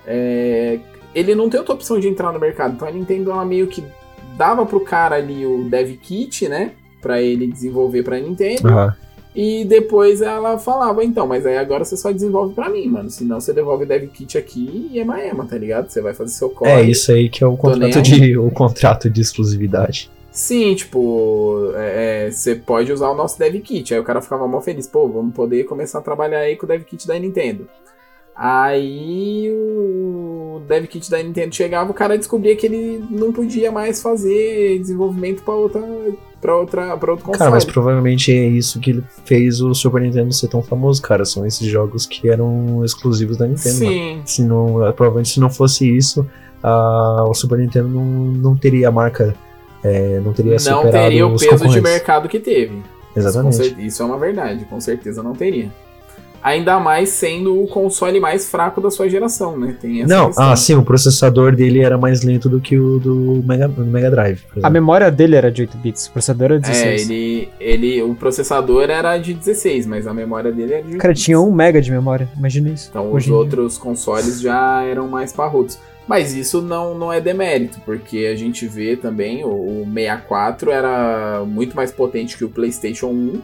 é, Ele não tem outra opção de entrar no mercado. Então a Nintendo ela meio que dava pro cara ali o dev kit, né? Pra ele desenvolver pra Nintendo.
Aham.
E depois ela falava, então, mas aí agora você só desenvolve pra mim, mano. Senão você devolve o dev kit aqui e é maema, tá ligado? Você vai fazer seu código.
É isso aí que é o contrato de, o contrato de exclusividade.
Sim, tipo, é, é, você pode usar o nosso dev kit. Aí o cara ficava mal feliz, pô, vamos poder começar a trabalhar aí com o dev kit da Nintendo. Aí o dev kit da Nintendo chegava, o cara descobria que ele não podia mais fazer desenvolvimento para outra para outra para outro console.
Cara, mas provavelmente é isso que fez o Super Nintendo ser tão famoso, cara. São esses jogos que eram exclusivos da Nintendo.
Sim.
Se não, provavelmente se não fosse isso, a, o Super Nintendo não, não teria a marca, é, não teria
não
superado
teria o peso de mercado que teve.
Exatamente.
Isso, isso é uma verdade, com certeza não teria. Ainda mais sendo o console mais fraco da sua geração, né? Tem essa
Não,
questão.
ah, sim, o processador dele era mais lento do que o do Mega, do Mega Drive. por
A memória dele era de 8 bits, o processador era
É,
16.
ele, ele, o processador era de 16, mas a memória dele era de
Cara, tinha 1 mega de memória, imagina isso.
Então os outros consoles já eram mais parrudos. Mas isso não, não é demérito, porque a gente vê também o, o 64 era muito mais potente que o PlayStation 1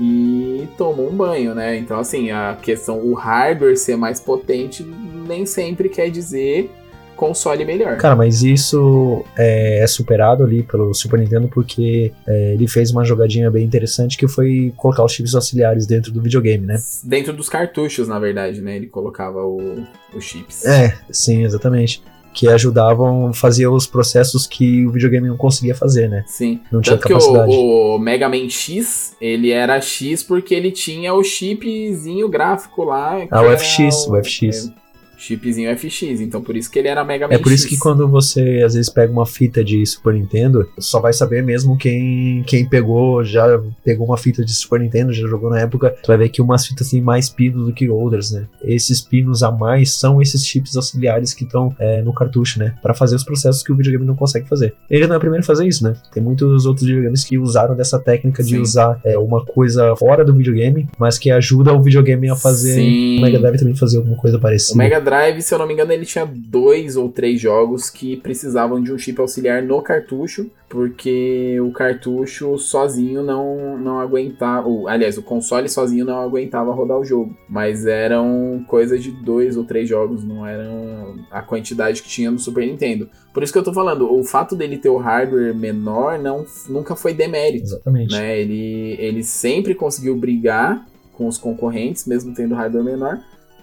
e tomou um banho, né? Então, assim, a questão, o hardware ser mais potente nem sempre quer dizer console melhor.
Cara, mas isso é, é superado ali pelo Super Nintendo porque é, ele fez uma jogadinha bem interessante que foi colocar os chips auxiliares dentro do videogame, né?
Dentro dos cartuchos, na verdade, né? Ele colocava o- os chips.
É, sim, exatamente. Que ajudavam a fazer os processos que o videogame não conseguia fazer, né?
Sim.
Não tinha
Tanto que
capacidade.
o, o Mega Man X, ele era X porque ele tinha o chipzinho gráfico lá. que
Ah, o FX, o FX.
é, chipzinho FX, então por isso que ele era Mega Man
É por isso
X.
que quando você às vezes pega uma fita de Super Nintendo, só vai saber mesmo quem, quem pegou, já pegou uma fita de Super Nintendo, já jogou na época, tu vai ver que umas fitas têm mais pinos do que outras, né? Esses pinos a mais são esses chips auxiliares que estão é, no cartucho, né? Pra fazer os processos que o videogame não consegue fazer. Ele não é o primeiro a fazer isso, né? Tem muitos outros videogames que usaram dessa técnica de
Sim.
usar é, uma coisa fora do videogame, mas que ajuda o videogame a fazer.
Sim.
O Mega Drive também fazer alguma coisa parecida.
Drive, se eu não me engano, ele tinha dois ou três jogos que precisavam de um chip auxiliar no cartucho, porque o cartucho sozinho não, não aguentava. o- aliás, o console sozinho não aguentava rodar o jogo. Mas eram coisa de dois ou três jogos, não eram a quantidade que tinha no Super Nintendo. Por isso que eu tô falando, o fato dele ter o hardware menor não, nunca foi demérito
Exatamente.
né? Ele, ele sempre conseguiu brigar com os concorrentes, mesmo tendo hardware menor,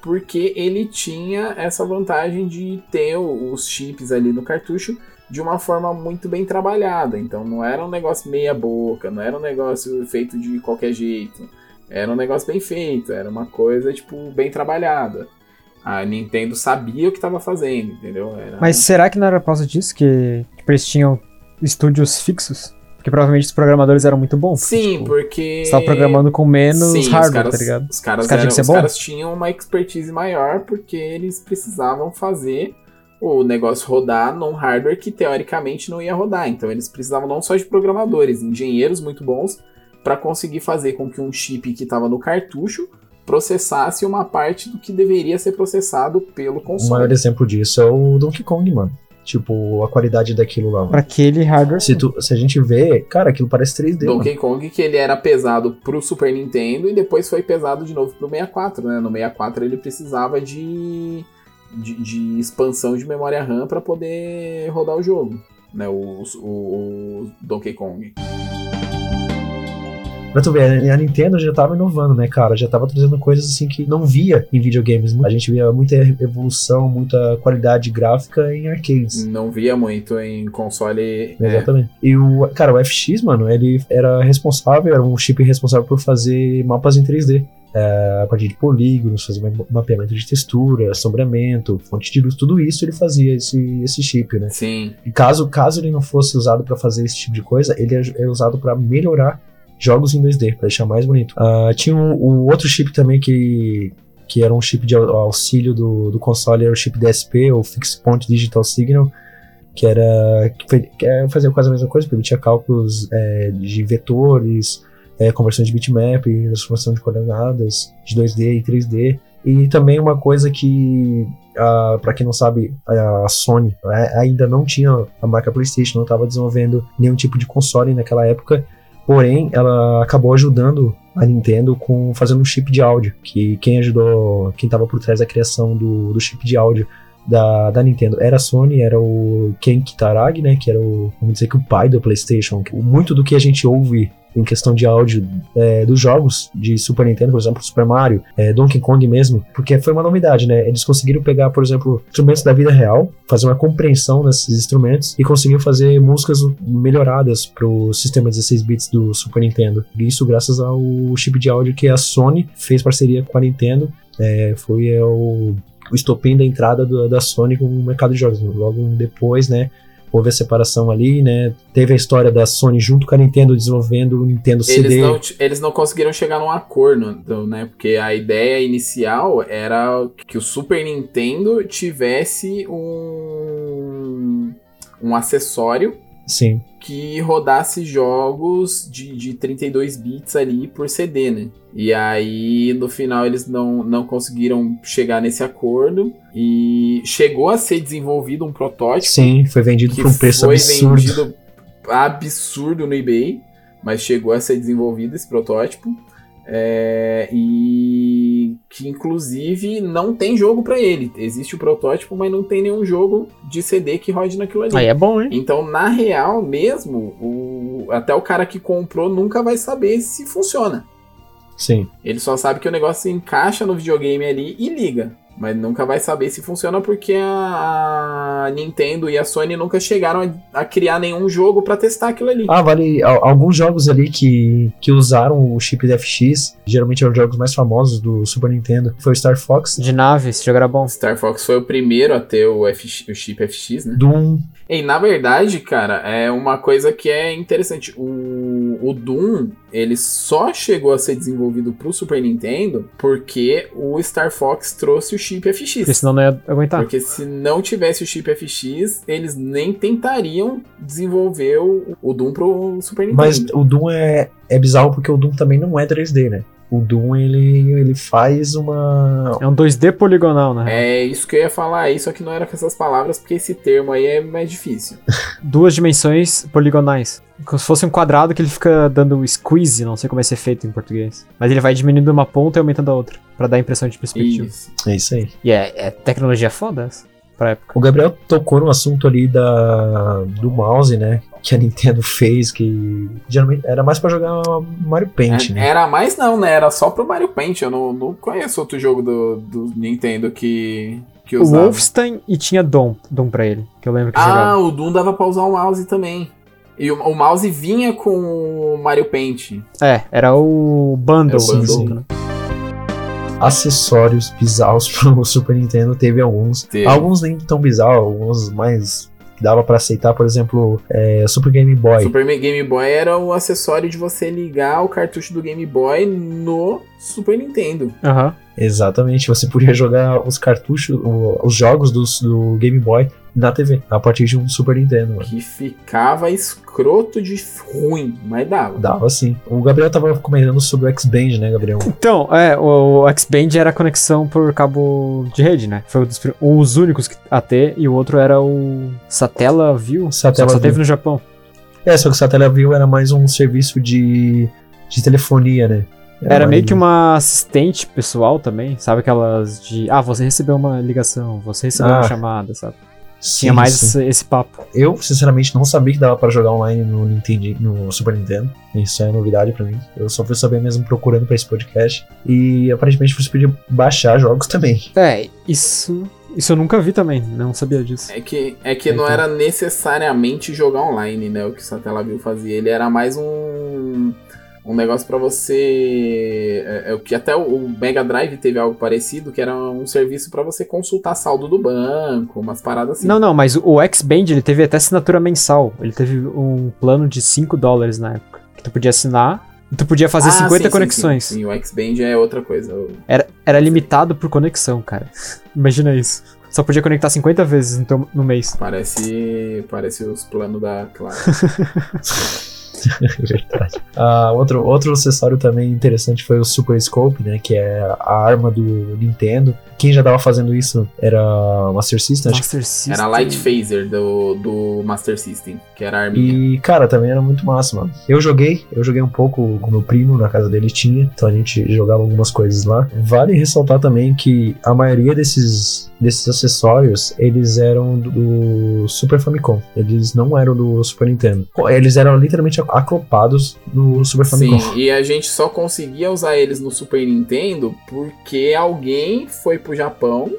porque ele tinha essa vantagem de ter os chips ali no cartucho de uma forma muito bem trabalhada. Então não era um negócio meia boca, não era um negócio feito de qualquer jeito. Era um negócio bem feito, era uma coisa tipo bem trabalhada. A Nintendo sabia o que estava fazendo, entendeu? Era...
Mas será que não era por causa disso que tipo, eles tinham estúdios fixos? Porque provavelmente os programadores eram muito bons.
Sim,
tipo,
porque.
Você estava programando com menos
Sim,
hardware, tá ligado?
Os caras,
Os caras
eram- os caras tinham uma expertise maior porque eles precisavam fazer o negócio rodar num hardware que teoricamente não ia rodar. Então eles precisavam não só de programadores, engenheiros muito bons para conseguir fazer com que um chip que estava no cartucho processasse uma parte do que deveria ser processado pelo
O maior
console.
exemplo disso é o Donkey Kong, mano. Tipo, a qualidade daquilo lá.
Pra aquele hardware.
Se, tu- se a gente vê, cara, aquilo parece 3D. mano.
Donkey Kong que ele era pesado pro Super Nintendo e depois foi pesado de novo pro 64, né? No 64 ele precisava de, de, de expansão de memória RAM para poder rodar o jogo, né? O, o, o Donkey Kong.
Pra tu ver, a Nintendo já tava inovando, né, cara? Já tava trazendo coisas assim que não via em videogames. A gente via muita evolução, muita qualidade gráfica em arcades.
Não via muito em console. é,
Exatamente. E o, cara, o FX, mano, ele era responsável, era um chip responsável por fazer mapas em 3D. É, a partir de polígonos, fazer ma- mapeamento de textura, assombramento, fonte de luz, tudo isso ele fazia esse, esse chip, né?
sim,
E caso, caso ele não fosse usado pra fazer esse tipo de coisa, ele é, é usado pra melhorar jogos em 2D, pra deixar mais bonito. Ah, tinha um, um outro chip também que, que era um chip de au- auxílio do, do console, era o chip DSP, ou Fixed Point Digital Signal, que era que, é, fazia quase a mesma coisa, permitia cálculos é, de vetores, é, conversão de bitmap, transformação de coordenadas de 2D e 3D. E também uma coisa que, ah, para quem não sabe, a Sony né, ainda não tinha a marca PlayStation, não estava desenvolvendo nenhum tipo de console naquela época. Porém, ela acabou ajudando a Nintendo com fazendo um chip de áudio, que quem ajudou, quem estava por trás da criação do, do chip de áudio da, da Nintendo era a Sony, era o Ken Kitaragi, né, que era o, vamos dizer que o pai do PlayStation. Muito do que a gente ouve em questão de áudio é, dos jogos de Super Nintendo, por exemplo, Super Mario, é, Donkey Kong mesmo, porque foi uma novidade, né? Eles conseguiram pegar, por exemplo, instrumentos da vida real, fazer uma compreensão desses instrumentos e conseguiram fazer músicas melhoradas para o sistema 16 bits do Super Nintendo. Isso graças ao chip de áudio que a Sony fez parceria com a Nintendo. É, foi é, o, o estopim da entrada do, da Sony no mercado de jogos. Logo depois, né? houve a separação ali, né? Teve a história da Sony junto com a Nintendo desenvolvendo o Nintendo CD.
Eles não, eles não conseguiram chegar num acordo, então, né? Porque a ideia inicial era que o Super Nintendo tivesse um, um acessório
Sim.
que rodasse jogos de, de 32 bits ali por CD, né? E aí, no final, eles não, não conseguiram chegar nesse acordo. E chegou a ser desenvolvido um protótipo.
Sim, foi vendido por um preço
foi
absurdo.
vendido absurdo no eBay. Mas chegou a ser desenvolvido esse protótipo. É, e que inclusive não tem jogo para ele. Existe o protótipo, mas não tem nenhum jogo de CD que rode naquilo ali.
Aí é bom, hein?
Então, na real mesmo, o, até o cara que comprou nunca vai saber se funciona.
Sim.
Ele só sabe que o negócio se encaixa no videogame ali e liga. Mas nunca vai saber se funciona porque a, a Nintendo e a Sony nunca chegaram a, a criar nenhum jogo para testar aquilo ali.
Ah, vale. al- Alguns jogos ali que, que usaram o chip da FX, geralmente eram os jogos mais famosos do Super Nintendo, foi o Star Fox,
De nave, esse jogo era bom.
Star Fox foi o primeiro a ter o, FX, o chip FX, né?
Doom.
E na verdade, cara, é uma coisa que é interessante. O, o Doom, ele só chegou a ser desenvolvido pro Super Nintendo porque o Star Fox trouxe o chip
Porque
FX.
senão não ia aguentar.
Porque se não tivesse o chip FX, eles nem tentariam desenvolver o, o Doom pro Super Nintendo.
Mas o Doom é, é bizarro porque o Doom também não é 3D, né? O Doom ele, ele faz uma.
É um 2D poligonal, né?
É isso que eu ia falar aí, só que não era com essas palavras, porque esse termo aí é mais difícil.
Duas dimensões poligonais. Como se fosse um quadrado que ele fica dando squeeze, não sei como é ser feito em português. Mas ele vai diminuindo uma ponta e aumentando a outra, Pra dar a impressão de perspectiva.
Isso.
É isso aí.
E é, é tecnologia foda essa, pra época.
O Gabriel tocou no assunto ali da, do mouse, né? Que a Nintendo fez, que geralmente era mais pra jogar Mario Paint,
É-
né?
Era mais não, né? Era só pro Mario Paint. Eu não, não conheço outro jogo do, do Nintendo que, que
O
usava.
Wolfenstein e tinha Dom, Dom pra ele, que eu lembro que
Ah,
jogava.
o Doom dava pra usar o mouse também. E o, o mouse vinha com o Mario Paint.
É, era o bundle.
É o bundle.
assim, né?
Acessórios bizarros pro Super Nintendo, teve alguns.
Teve.
Alguns nem tão bizarros, alguns mais dava pra aceitar, por exemplo, é, Super Game Boy.
Super Game Boy era o acessório de você ligar o cartucho do Game Boy no Super Nintendo.
Aham.
Exatamente, você podia jogar os cartuchos, os jogos dos- do Game Boy na TV, a partir de um Super Nintendo. mano.
Que ficava escroto de ruim, mas dava.
Dava sim. O Gabriel tava comentando sobre o X-Band, né, Gabriel?
Então, é, o, o X-Band era a conexão por cabo de rede, né? Foi um dos, um dos únicos que- a ter, e o outro era o Satellaview. Só que só
Satellaview.
teve no Japão.
É, só que o Satellaview era mais um serviço de, de telefonia, né?
Era meio
mais-
que uma assistente pessoal também, sabe? Aquelas de, ah, você recebeu uma ligação, você recebeu
Ah.
uma chamada, sabe?
Sim,
Tinha mais
sim.
esse, esse papo.
Eu, sinceramente, não sabia que dava pra jogar online no Nintendo, no Super Nintendo. Isso é novidade pra mim. Eu só fui saber mesmo procurando pra esse podcast. E aparentemente você podia baixar jogos também.
É, isso. Isso eu nunca vi também, não sabia disso.
É que, é que não
Então.
era necessariamente jogar online, né? O que o Satellaview fazia. Ele era mais um, um negócio pra você. É, é o que até o, Mega Drive teve algo parecido, que era um serviço pra você consultar saldo do banco, umas paradas assim.
Não, não, mas o X-Band ele teve até assinatura mensal. Ele teve um plano de 5 dólares na época. Que tu podia assinar e tu podia fazer
Ah,
50
sim, sim,
conexões.
Sim, sim, o X-Band é outra coisa.
Era, era limitado por conexão, cara. Imagina isso. Só podia conectar 50 vezes no, teu- no mês.
Parece, parece os planos da Claro.
Verdade. Ah, outro, outro acessório também interessante foi o Super Scope, né? Que é a arma do Nintendo. Quem já tava fazendo isso era Master System, acho
Master System.
Era a Light Phaser do, do Master System, que era a arminha.
E, cara, também era muito massa, mano. Eu joguei, eu joguei um pouco com meu primo, na casa dele tinha, então a gente jogava algumas coisas lá. Vale ressaltar também que a maioria desses, desses acessórios, eles eram do Super Famicom. Eles não eram do Super Nintendo. Eles eram literalmente aclopados no Super Famicom.
Sim, e a gente só conseguia usar eles no Super Nintendo porque alguém foi pro Japão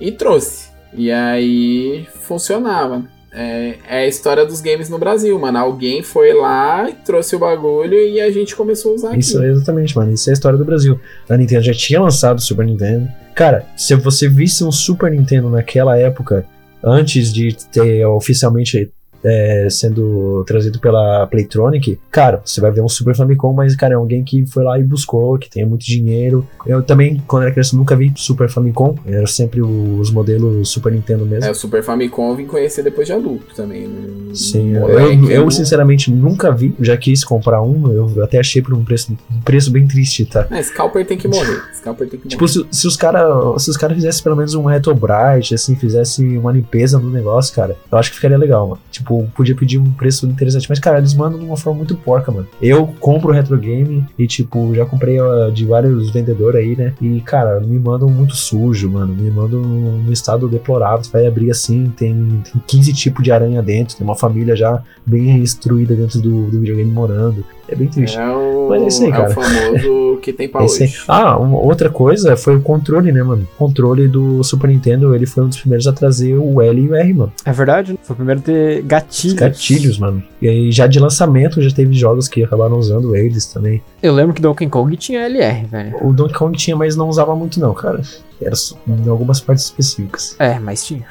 e trouxe. E aí funcionava. É, é, a história dos games no Brasil, mano. Alguém foi lá, trouxe o bagulho e a gente começou a usar
Isso,
aqui.
exatamente, mano. Isso é a história do Brasil. A Nintendo já tinha lançado o Super Nintendo. Cara, se você visse um Super Nintendo naquela época, antes de ter oficialmente é, sendo trazido pela Playtronic, cara, você vai ver um Super Famicom, mas, cara, é alguém que foi lá e buscou, que tem muito dinheiro. Eu também, quando era criança, nunca vi Super Famicom, era sempre os modelos Super Nintendo mesmo.
É, o Super Famicom eu vim conhecer depois de adulto também. né?
Sim,
Moleque,
eu, eu sinceramente nunca vi, já quis comprar um, eu até achei por um preço, um preço bem triste, tá?
Ah, Scalper tem que morrer. Scalper tem que
Tipo,
morrer.
se, se os caras se os cara fizessem pelo menos um Retro Bright, assim, fizesse uma limpeza no negócio, cara, eu acho que ficaria legal, mano. Tipo, podia pedir um preço interessante. Mas, cara, eles mandam de uma forma muito porca, mano. Eu compro retro game e, tipo, já comprei uh, de vários vendedores aí, né? E, cara, me mandam muito sujo, mano. Me mandam num estado deplorável. Você vai abrir assim, tem, tem 15 tipos de aranha dentro, tem uma família já bem instruída dentro do, do videogame morando. É bem triste.
É o,
Mas é isso aí,
é
cara.
o famoso que tem pra
É aí.
hoje.
Ah, uma outra coisa foi o controle, né, mano? O controle do Super Nintendo, ele foi um dos primeiros a trazer o L e o R, mano.
É verdade, né? foi o primeiro a ter gatilhos.
Gatilhos, mano. E aí, já de lançamento, já teve jogos que acabaram usando eles também.
Eu lembro que Donkey Kong tinha LR, velho.
O Donkey Kong tinha, mas não usava muito, não, cara. Era só em algumas partes específicas.
É, mas tinha.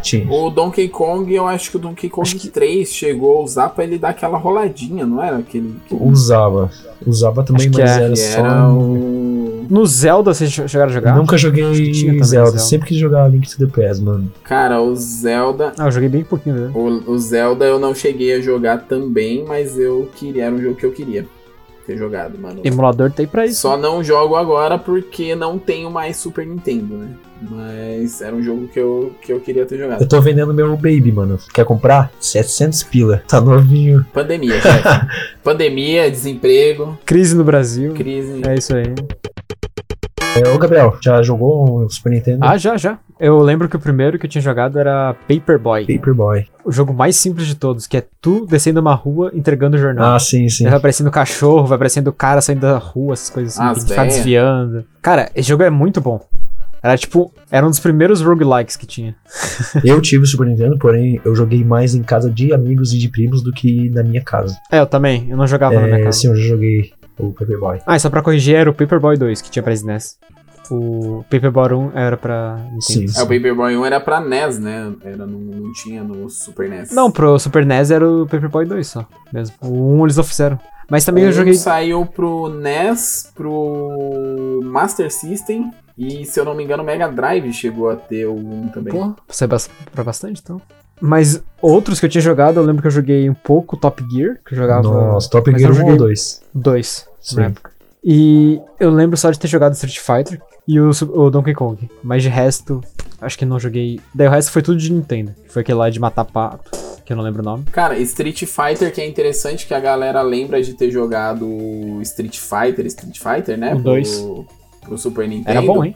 Tinha.
O Donkey Kong, eu acho que o Donkey Kong
Acho que-
3 chegou a usar pra ele dar aquela roladinha, não era? Aquele. aquele
Usava. Usava também,
Acho
mas
é,
era
que
só.
era o.
No Zelda, vocês chegaram a jogar?
Nunca joguei Zelda.
Zelda.
Sempre quis jogar Link to the Past, mano.
Cara, o Zelda.
Ah, eu joguei bem pouquinho dele.
O, o Zelda eu não cheguei a jogar também, mas eu queria. Era um jogo que eu queria ter jogado, mano.
Emulador tem pra isso.
Só não jogo agora porque não tenho mais Super Nintendo, né? Mas era um jogo que eu, que eu queria ter jogado.
Eu tô vendendo meu Baby, mano. Quer comprar? 700 pila. Tá novinho.
Pandemia, chefe. Pandemia, desemprego,
Crise no Brasil.
crise.
É isso aí.
É, ô, Gabriel, já jogou o Super Nintendo?
Ah, já, já. Eu lembro que o primeiro que eu tinha jogado era Paperboy.
Paperboy.
O jogo mais simples de todos, que é tu descendo uma rua entregando jornal.
Ah, sim, sim.
Vai aparecendo cachorro, vai aparecendo cara saindo da rua, essas coisas assim,
As
tem que ficar desviando. Cara, esse jogo é muito bom. Era tipo, era um dos primeiros roguelikes que tinha.
Eu tive o Super Nintendo, porém eu joguei mais em casa de amigos e de primos do que na minha casa.
É, eu também, eu não jogava na minha
É,
casa.
sim, eu já joguei o Paperboy.
Ah, e só pra corrigir, era o Paperboy 2 que tinha pra SNES. O Paperboy 1 era pra
Sim,
Nintendo.
É, o Paperboy 1 era pra NES, né? Era, não, não tinha no Super NES.
Não, pro Super NES era o Paperboy 2 só, mesmo. O 1 eles não fizeram. Mas também eu joguei...
saiu pro NES, pro Master System e, se eu não me engano, o Mega Drive chegou a ter o 1 também.
Pô, é bas- pra bastante, então. Mas outros que eu tinha jogado, eu lembro que eu joguei um pouco Top Gear, que eu jogava
Nossa, Top Gear
eu
1
joguei-
ou 2?
dois
Sim.
na época. E eu lembro só de ter jogado Street Fighter e o, o Donkey Kong. Mas de resto, acho que não joguei. Daí o resto foi tudo de Nintendo. Foi aquele lá de matar pato, que eu não lembro o nome.
Cara, Street Fighter que é interessante que a galera lembra de ter jogado Street Fighter, Street Fighter, né?
O
pro,
dois.
pro Super Nintendo.
Era bom, hein?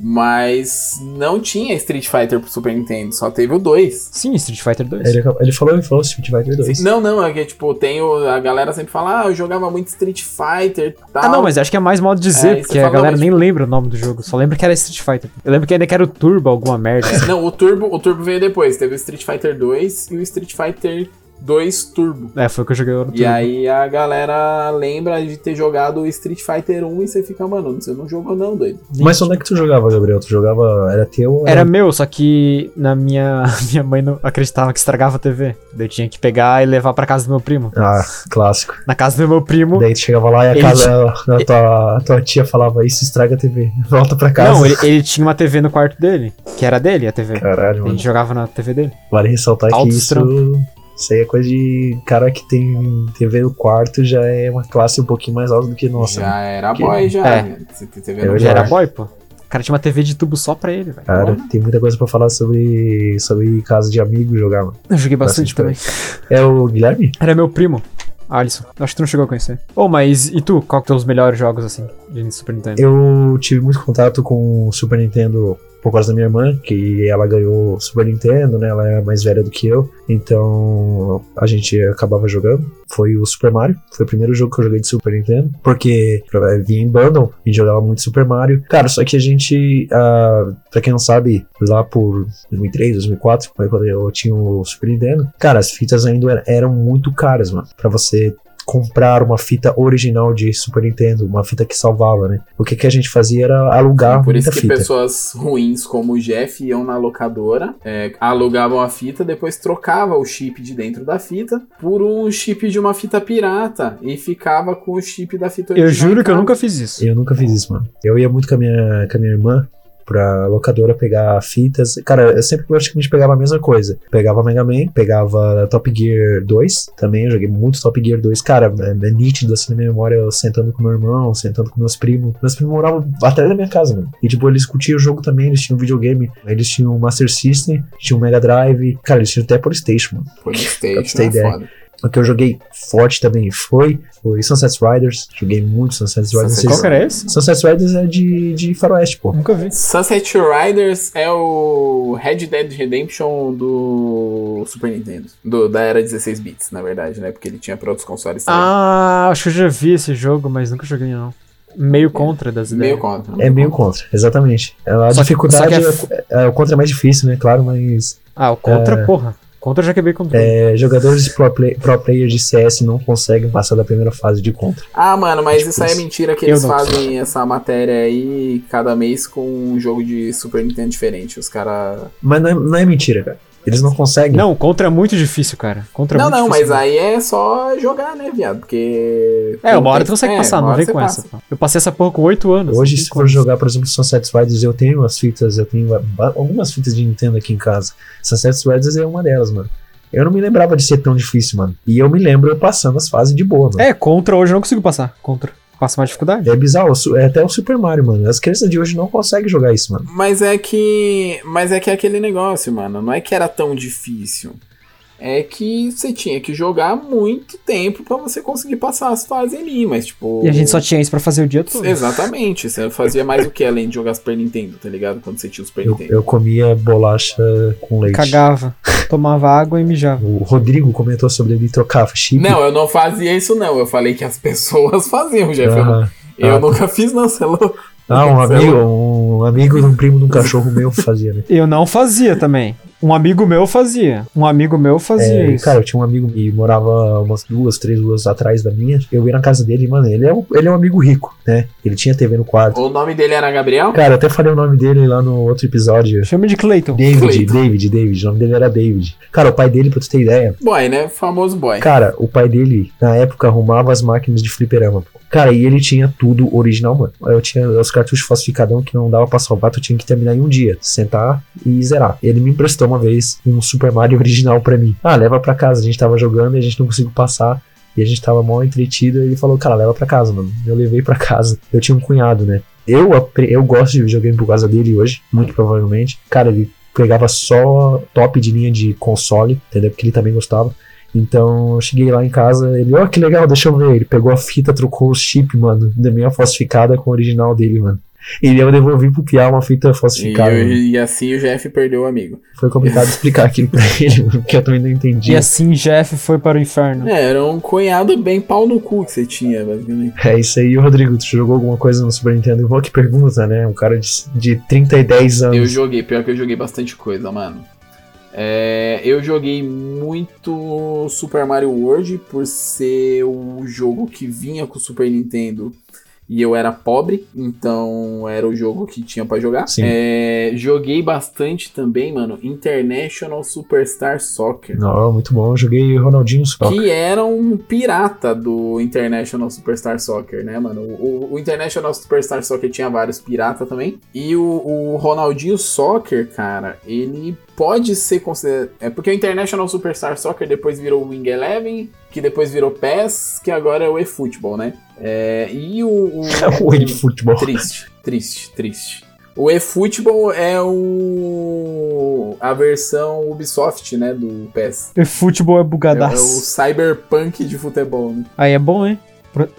Mas não tinha Street Fighter pro Super Nintendo, só teve o 2.
Sim, Street Fighter 2.
Ele, ele falou, ele falou Street Fighter 2.
Não, não, é que tipo, tem o, a galera sempre fala, ah, eu jogava muito Street Fighter e tal.
Ah, não, mas acho que é mais modo de dizer,
É,
porque a galera nem lembra o nome do jogo, só lembra que era Street Fighter. Eu lembro que ainda que era o Turbo, alguma merda. assim.
Não, o Turbo, o Turbo veio depois. Teve o Street Fighter 2 e o Street Fighter 2 Turbo.
é, foi o que eu joguei no
E
Turbo.
aí a galera lembra de ter jogado Street Fighter 1 e você fica, mano, você não jogou não, doido.
Mas onde é que tu jogava, Gabriel? Tu jogava. Era teu ou
Era meu, só que na minha, minha mãe não acreditava que estragava a TV. Daí eu tinha que pegar e levar pra casa do meu primo.
Ah, clássico.
Na casa do meu primo.
Daí tu chegava lá e a, casa, a, tua, a tua tia falava: Isso estraga a TV. Volta pra casa.
Não, ele, ele tinha uma TV no quarto dele, que era dele a TV.
Caralho,
A
mano.
gente jogava na TV dele.
Vale ressaltar que isso.
trampos.
Isso aí é coisa de cara que tem TV no quarto, já é uma classe um pouquinho mais alta do que nossa. né?
já era
que-
boy, já.
É.
né? Você tem TV
Eu
no
Já era boy, pô. O cara tinha uma TV de tubo só pra ele, velho.
Cara, tem muita coisa pra falar sobre, sobre casa de amigos jogar, mano.
Eu joguei bastante,
Bastante
também.
É o Guilherme?
Era meu primo, Alisson. Acho que tu não chegou a conhecer. Oh, mas e tu? Qual que são os melhores jogos, assim, de Super Nintendo?
Eu tive muito contato com o Super Nintendo por causa da minha irmã, que ela ganhou Super Nintendo, né? Ela é mais velha do que eu. Então a gente acabava jogando. Foi o Super Mario. Foi o primeiro jogo que eu joguei de Super Nintendo. Porque eh, vinha em bundle e jogava muito Super Mario. Cara, só que a gente, ah, pra quem não sabe, lá por 2003, 2004, foi quando eu tinha o Super Nintendo. Cara, as fitas ainda era- eram muito caras, mano. Pra você comprar uma fita original de Super Nintendo, uma fita que salvava, né? O que, que a gente fazia era alugar
Por isso que
fita.
pessoas ruins como o Jeff iam na locadora, é, alugavam a fita, depois trocava o chip de dentro da fita por um chip de uma fita pirata e ficava com o chip da fita
Eu
original.
juro
em
que eu nunca fiz isso.
Eu nunca fiz isso, mano. Eu ia muito com a minha, com a minha irmã pra locadora pegar fitas. Cara, eu sempre praticamente pegava a mesma coisa. Pegava Mega Man, pegava Top Gear 2 também. Eu joguei muito Top Gear 2. Cara, é, é nítido assim na minha memória, eu sentando com meu irmão, sentando com meus primos. Meus primos moravam atrás da minha casa, mano. E tipo, eles curtiam o jogo também, eles tinham videogame. Eles tinham o Master System, tinham o Mega Drive. Cara, eles tinham até Polystation, mano.
Foi no
Pra
Station,
você ter
é
ideia.
foda.
O que eu joguei forte também foi, foi Sunset Riders. Joguei muito Sunset Riders.
Sunset
Qual que era esse?
Sunset Riders é de, de faroeste, pô.
Nunca vi.
Sunset Riders é o Red Dead Redemption do Super Nintendo. Do, da era 16 bits, na verdade, né? Porque ele tinha pra outros consoles também.
Ah, acho que eu já vi esse jogo, mas nunca joguei não. Meio contra das ideias.
Meio contra.
É meio contra, exatamente. A
Só que-
dificuldade,
só que
é, é- o contra é mais difícil, né? Claro, mas
Ah, o contra, porra. Contra eu já quebrei controle.
é, jogadores de pro, play, pro player de CS não conseguem passar da primeira fase de contra.
Ah, mano, mas
Tipo
isso aí é mentira que eles fazem essa matéria aí cada mês com um jogo de Super Nintendo diferente. Os caras.
Mas não é, não é mentira, cara. Eles não conseguem.
Não, contra é muito difícil, cara. Contra é
Não, não,
difícil
mas aí é só jogar, né, viado? Porque.
É, uma hora tu consegue
É,
passar, não vem com
passa.
essa. pô. Eu passei essa porra com 8 anos.
Hoje, se for jogar, por exemplo, Sunset Riders, eu tenho as fitas, eu tenho algumas fitas de Nintendo aqui em casa. Sunset Riders é uma delas, mano. Eu não me lembrava de ser tão difícil, mano. E eu me lembro eu passando as fases de boa, mano.
É, contra hoje eu não consigo passar. Contra. Passa mais dificuldade.
É bizarro, é até o Super Mario, mano. As crianças de hoje não conseguem jogar isso, mano.
Mas é que. Mas é que é aquele negócio, mano. Não é que era tão difícil. É que você tinha que jogar muito tempo pra você conseguir passar as fases ali, mas tipo.
E a gente só tinha isso pra fazer o dia todo.
Exatamente, você fazia mais o que além de jogar Super Nintendo, tá ligado? Quando você tinha o Super
Eu,
Nintendo.
eu comia bolacha com leite.
Cagava, tomava água e mijava.
O Rodrigo comentou sobre ele trocar chip.
Não, eu não fazia isso não. Eu falei que as pessoas faziam, Jeff. Eu-
Aham.
Eu
Ah,
nunca fiz, não, você é louco.
Ah, um
é
amigo,
louco.
Um amigo de um primo de um cachorro meu fazia, né?
Eu não fazia também. Um amigo meu fazia. Um amigo meu fazia
É,
isso.
cara, eu tinha um amigo que morava umas duas, três ruas atrás da minha. Eu ia na casa dele, mano, ele é, um, ele é um amigo rico, né? Ele tinha TV no quarto.
O nome dele era Gabriel?
Cara, eu até falei o nome dele lá no outro episódio.
Chama de Clayton.
David,
Clayton.
David, David. O nome dele era David. Cara, o pai dele, pra tu ter ideia,
Boy, né? Famoso boy.
Cara, o pai dele, na época, arrumava as máquinas de fliperama. pô. Cara, e ele tinha tudo original, mano. Eu tinha os cartuchos falsificadão que não dava pra salvar, tu tinha que terminar em um dia. Sentar e zerar. Ele me emprestou uma vez um Super Mario original pra mim. Ah, leva pra casa. A gente tava jogando e a gente não conseguiu passar. E a gente tava mal entretido. E ele falou, cara, leva pra casa, mano. Eu levei pra casa. Eu tinha um cunhado, né? Eu, eu gosto de videogame por causa dele hoje, muito provavelmente. Cara, ele pegava só top de linha de console, entendeu? Porque ele também gostava. Então eu cheguei lá em casa, ele, ó, que legal, deixa eu ver. Ele pegou a fita, trocou o chip, mano, da minha falsificada com o original dele, mano. E eu devolvi pro Piá uma fita
E,
falsificada. mano.
e assim o Jeff perdeu o amigo.
Foi complicado explicar aquilo pra ele, porque eu também não entendi.
E assim Jeff foi para o inferno.
É, era um cunhado bem pau no cu que você tinha, basicamente.
É isso aí, Rodrigo, tu jogou alguma coisa no Super Nintendo? Boa que pergunta, né? Um cara de, de 30 e 10
Eu
anos.
joguei, pior que eu joguei bastante coisa, mano. É, eu joguei muito Super Mario World por ser o jogo que vinha com o Super Nintendo e eu era pobre, então era o jogo que tinha pra jogar.
Sim.
É, joguei bastante também, mano, International Superstar Soccer.
Não, muito bom. Eu joguei Ronaldinho Soccer.
Que era um pirata do International Superstar Soccer, né, mano? O, o International Superstar Soccer tinha vários piratas também. E o, o Ronaldinho Soccer, cara, ele pode ser considerado. É porque o International Superstar Soccer depois virou o Wing Eleven, que depois virou PES, que agora é o eFootball, né? É, e o. o
O eFootball.
Triste, triste, triste. O eFootball é o a versão Ubisoft, né, do PES.
E futebol é
É, é o
bugadaço.
cyberpunk de futebol, né?
Aí é bom, hein?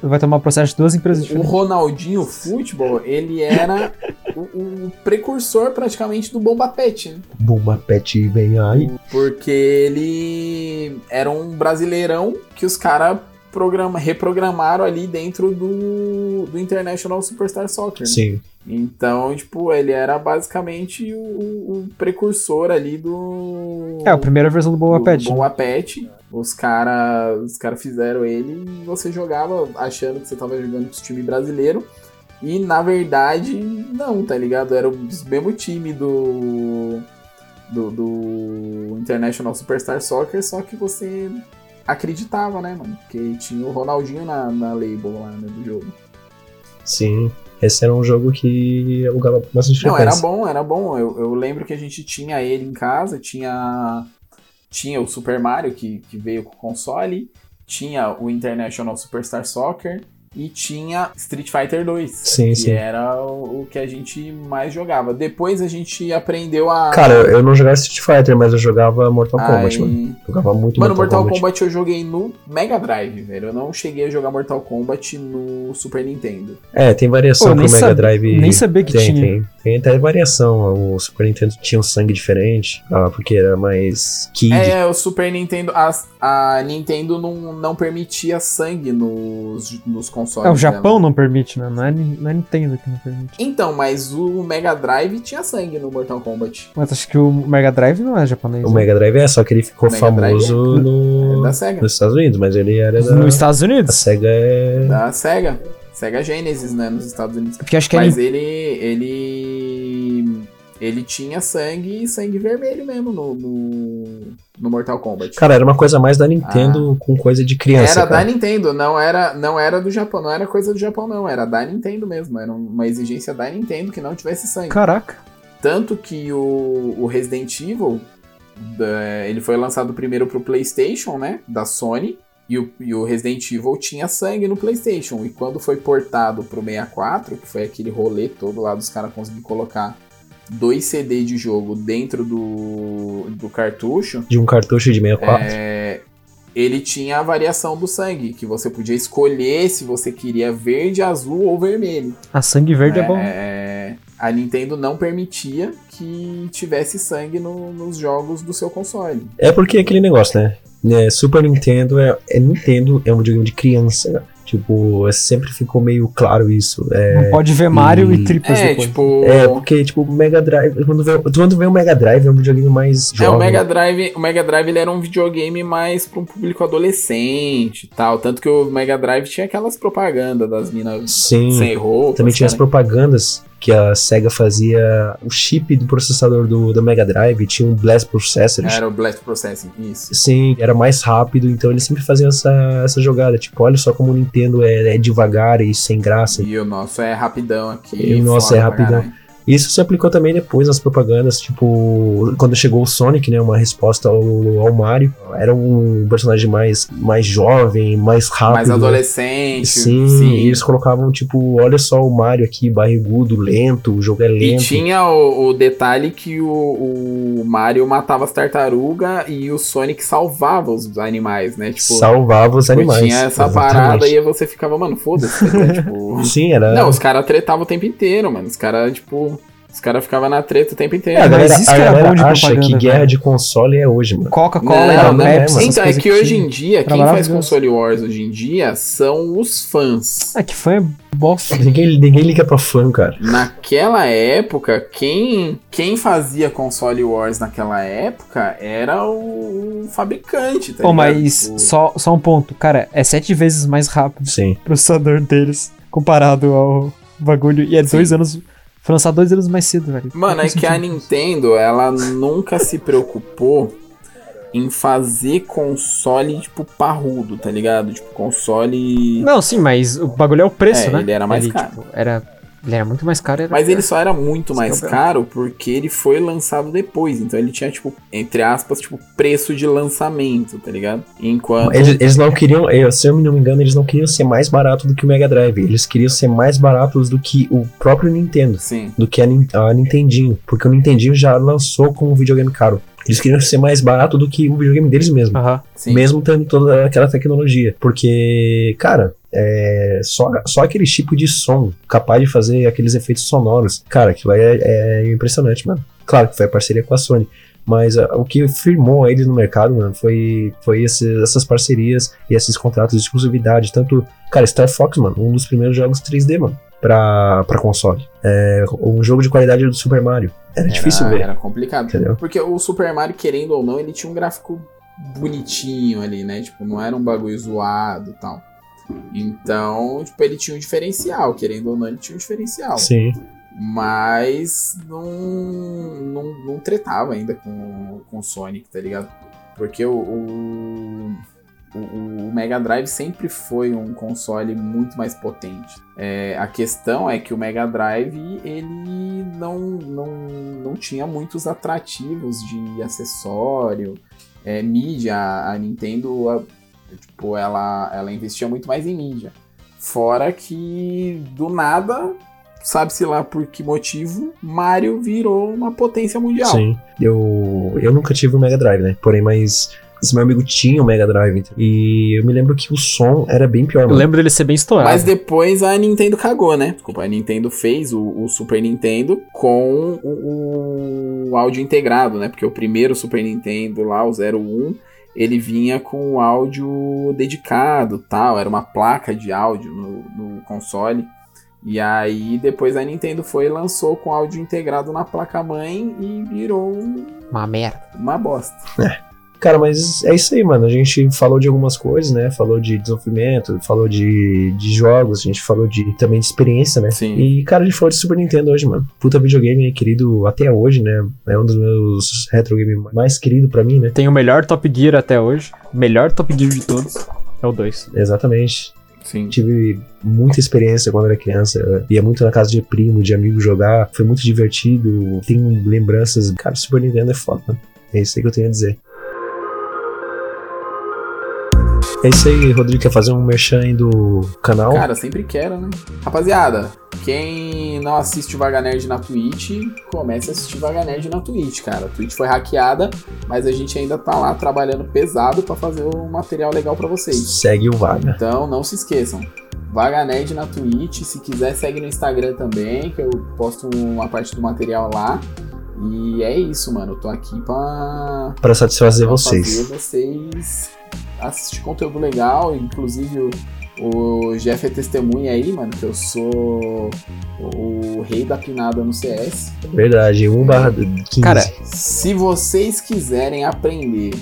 Vai tomar processo de duas empresas
O
diferentes.
Ronaldinho Futebol, ele era o, o precursor praticamente do Bomba Pet, né?
Bomba Pet vem aí.
Porque ele era um brasileirão que os caras programa, reprogramaram ali dentro do, do International Superstar Soccer. né?
Sim.
Então, tipo, ele era basicamente o, o precursor ali do.
É, a primeira versão do Boa
do
Pet. né?
Boa Pet. Os caras os cara fizeram ele e você jogava achando que você tava jogando com o time brasileiro. E na verdade, não, tá ligado? Era o mesmo time do, do. do International Superstar Soccer, só que você acreditava, né, mano? Porque tinha o Ronaldinho na, na label lá, né, do jogo.
Sim. Esse era um jogo que alugava bastante
Não, era
frequência.
bom, era bom. Eu, eu lembro que a gente tinha ele em casa, tinha tinha o Super Mario que, que veio com o console, tinha o International Superstar Soccer e tinha Street Fighter 2,
Sim,
que
sim.
era o, o que a gente mais jogava. Depois a gente aprendeu a
Cara, eu eu não jogava Street Fighter, mas eu jogava Mortal
Ai,
Kombat, mano. Jogava muito
Mano, Mortal
Kombat.
Kombat eu joguei no Mega Drive, velho. Eu não cheguei a jogar Mortal Kombat no Super Nintendo.
É, tem variação
Pô,
pro Mega
sab-
Drive.
nem sabia que
tem,
tinha.
Tem, tem até variação. O Super Nintendo tinha um sangue diferente, ah, porque era mais kid.
É, o Super Nintendo. A, a Nintendo não, não permitia sangue nos, nos consoles.
É, o
dela.
Japão não permite, né? Não é, não é Nintendo que não permite.
Então, mas o Mega Drive tinha sangue no Mortal Kombat.
Mas acho que o Mega Drive não é japonês.
O
né?
Mega Drive é, só que ele ficou famoso
É
no,
da SEGA.
nos Estados Unidos, mas ele era da.
Nos Estados
A
Unidos?
SEGA é.
Da SEGA. SEGA Genesis, né? Nos Estados Unidos.
Porque acho que é
Mas ele. Ele. Ele tinha sangue e sangue vermelho mesmo no, no, no Mortal Kombat.
Cara, era uma coisa mais da Nintendo com coisa de criança.
Ah. era
cara.
da Nintendo, não era, não era do Japão, não era coisa do Japão, não. Era da Nintendo mesmo. Era uma exigência da Nintendo que não tivesse sangue.
Caraca.
Tanto que o, o Resident Evil, ele foi lançado primeiro pro PlayStation, né? Da Sony. E o, e o Resident Evil tinha sangue no PlayStation. E quando foi portado pro 64, que foi aquele rolê todo lá dos caras conseguirem colocar dois CD de jogo dentro do, do cartucho,
De um cartucho de 64.
é, ele tinha a variação do sangue, que você podia escolher se você queria verde, azul ou vermelho.
A sangue verde é, bom.
É, a Nintendo não permitia que tivesse sangue no- nos jogos do seu console.
É porque é aquele negócio, né? É, Super Nintendo é, é Nintendo, é um videogame de criança. Tipo, é- sempre ficou meio claro isso. É,
Não pode ver Mario e,
e-
tripas
É,
depois.
tipo.
é, porque, tipo, o Mega Drive. Quando vem, quando vem o Mega Drive, é um videogame mais
É,
jovem.
o Mega Drive, o Mega Drive ele era um videogame mais para um público adolescente e tal. Tanto que o Mega Drive tinha aquelas propagandas das minas
Sim.
sem roupa.
Também tinha as propagandas que a SEGA fazia. O chip do processador do, do Mega Drive tinha um Blast Processor.
Era o Blast Processing, isso.
Sim, era mais rápido, então eles sempre faziam essa, essa jogada. Tipo, olha só como o Nintendo é, é devagar e sem graça.
E o nosso é rapidão aqui.
E o nosso é rapidão.
caralho.
Isso se aplicou também depois nas propagandas, tipo, quando chegou o Sonic, né, uma resposta ao, ao Mario. Era um personagem mais, mais jovem, mais rápido.
Mais adolescente.
Sim, e eles colocavam, tipo, olha só o Mario aqui, barrigudo, lento, o jogo é
E
lento.
tinha o, o detalhe que o, o Mario matava as tartarugas e o Sonic salvava os animais, né? Tipo,
salvava os
tipo,
animais.
tinha essa
exatamente.
parada e você ficava, mano, foda-se. né? tipo,
Sim, era.
não, os caras tretavam o tempo inteiro, mano. Os caras, tipo, os caras ficavam na treta o tempo inteiro.
É,
mas
galera,
isso
a
que era
galera
bom de
acha que guerra
velho.
de console é hoje, mano.
Coca-Cola, era
não é,
Então, é
coisas
que hoje em dia,
Era
quem faz console wars hoje em dia são os fãs.
É que fã é bosta.
Ninguém, ninguém liga pra fã, cara.
Naquela época, quem, quem fazia console wars naquela época era o, o fabricante, tá
Pô,
ligado?
mas
Tipo,
só, só um ponto. Cara, é sete vezes mais rápido
Sim.
o processador deles comparado ao bagulho. E é
Sim.
dois anos. Foi lançado dois anos mais cedo, velho.
Mano, é que a. Nintendo, ela nunca se preocupou em fazer console, tipo, parrudo, tá ligado? Tipo, console...
Não, sim, mas o bagulho é o preço,
É,
né?
ele era mais caro.
tipo, era Ele era muito mais caro. Era
Mas ele só era muito mais
é problema.
caro porque ele foi lançado depois. Então ele tinha, tipo, entre aspas, tipo, preço de lançamento, tá ligado? Enquanto.
Eles, eles não queriam, eu- se eu não me engano, eles não queriam ser mais barato do que o Mega Drive. Eles queriam ser mais baratos do que o próprio Nintendo.
Sim.
Do que a, a Nintendinho. Porque o Nintendinho já lançou como um videogame caro. Eles queriam ser mais barato do que o videogame deles mesmo.
Aham.
Sim.
Mesmo tendo toda aquela tecnologia. Porque, cara, é só, só aquele tipo de som capaz de fazer aqueles efeitos sonoros. Cara, aquilo é, é impressionante, mano. Claro que foi a parceria com a Sony. Mas ah, o que firmou eles no mercado, mano, foi, foi esse- essas parcerias e esses contratos de exclusividade. Tanto, cara, Star Fox, mano, um dos primeiros jogos 3D, mano, pra, pra console. É, um jogo de qualidade do Super Mario. Era, difícil ver,
Era complicado.
entendeu?
Porque o Super Mario, querendo ou não, ele tinha um gráfico bonitinho ali, né? Tipo, não era um bagulho zoado e tal. Então, tipo, ele tinha um diferencial, querendo ou não, ele tinha um diferencial.
Sim.
Mas não, não, não tretava ainda com, com o Sonic, tá ligado? Porque o, o, o- Mega Drive sempre foi um console muito mais potente. É, a questão é que o Mega Drive ele não, não, não tinha muitos atrativos de acessório, é, mídia. A Nintendo, tipo, ela, ela investia muito mais em mídia. Fora que do nada sabe-se lá por que motivo, Mario virou uma potência mundial.
Sim. Eu, eu nunca tive o Mega Drive, né? Porém, mas esse meu amigo tinha o Mega Drive. entendeu? E eu me lembro que o som era bem pior,
Eu
mano.
lembro dele ser bem estourado.
Mas depois a Nintendo cagou, né? Desculpa, a Nintendo fez o, o Super Nintendo com o, o áudio integrado, né? Porque o primeiro Super Nintendo lá, o 01, ele vinha com o áudio dedicado tal, era uma placa de áudio no, no console. E aí depois a Nintendo foi e lançou com áudio integrado na placa-mãe e virou um-
Uma merda.
uma bosta.
Cara, mas é isso aí, mano. A gente falou de algumas coisas, né? Falou de desenvolvimento, falou de, de jogos, a gente falou de também de experiência, né?
Sim.
E, cara, a gente falou de Super Nintendo hoje, mano. Puta videogame querido até hoje, né? É um dos meus retro games mais querido pra mim, né?
Tem o melhor Top Gear até hoje. Melhor Top Gear de todos. É o 2.
Exatamente.
Sim.
Tive muita experiência quando era criança. Ia muito na casa de primo, de amigo jogar. Foi muito divertido. Tenho lembranças. Cara, Super Nintendo é foda. É isso aí que eu tenho a dizer. É isso aí, Rodrigo. Quer fazer um merchan aí do canal?
Cara, sempre quero, né? Rapaziada, quem não assiste o Vaga Nerd na Twitch, comece a assistir o Vaga Nerd na Twitch, cara. A Twitch foi hackeada, mas a gente ainda tá lá trabalhando pesado pra fazer um material legal pra vocês.
Segue o Vaga.
Então, não se esqueçam. Vaga Nerd na Twitch, se quiser segue no Instagram também, que eu posto uma parte do material lá. E é isso, mano. Eu tô aqui pra
Pra satisfazer
pra
vocês.
fazer vocês assistir conteúdo legal, inclusive o, o Jeff é testemunha aí, mano, que eu sou o, rei da pinada no CS.
Verdade, 1 barra 15.
Cara,
Se vocês quiserem aprender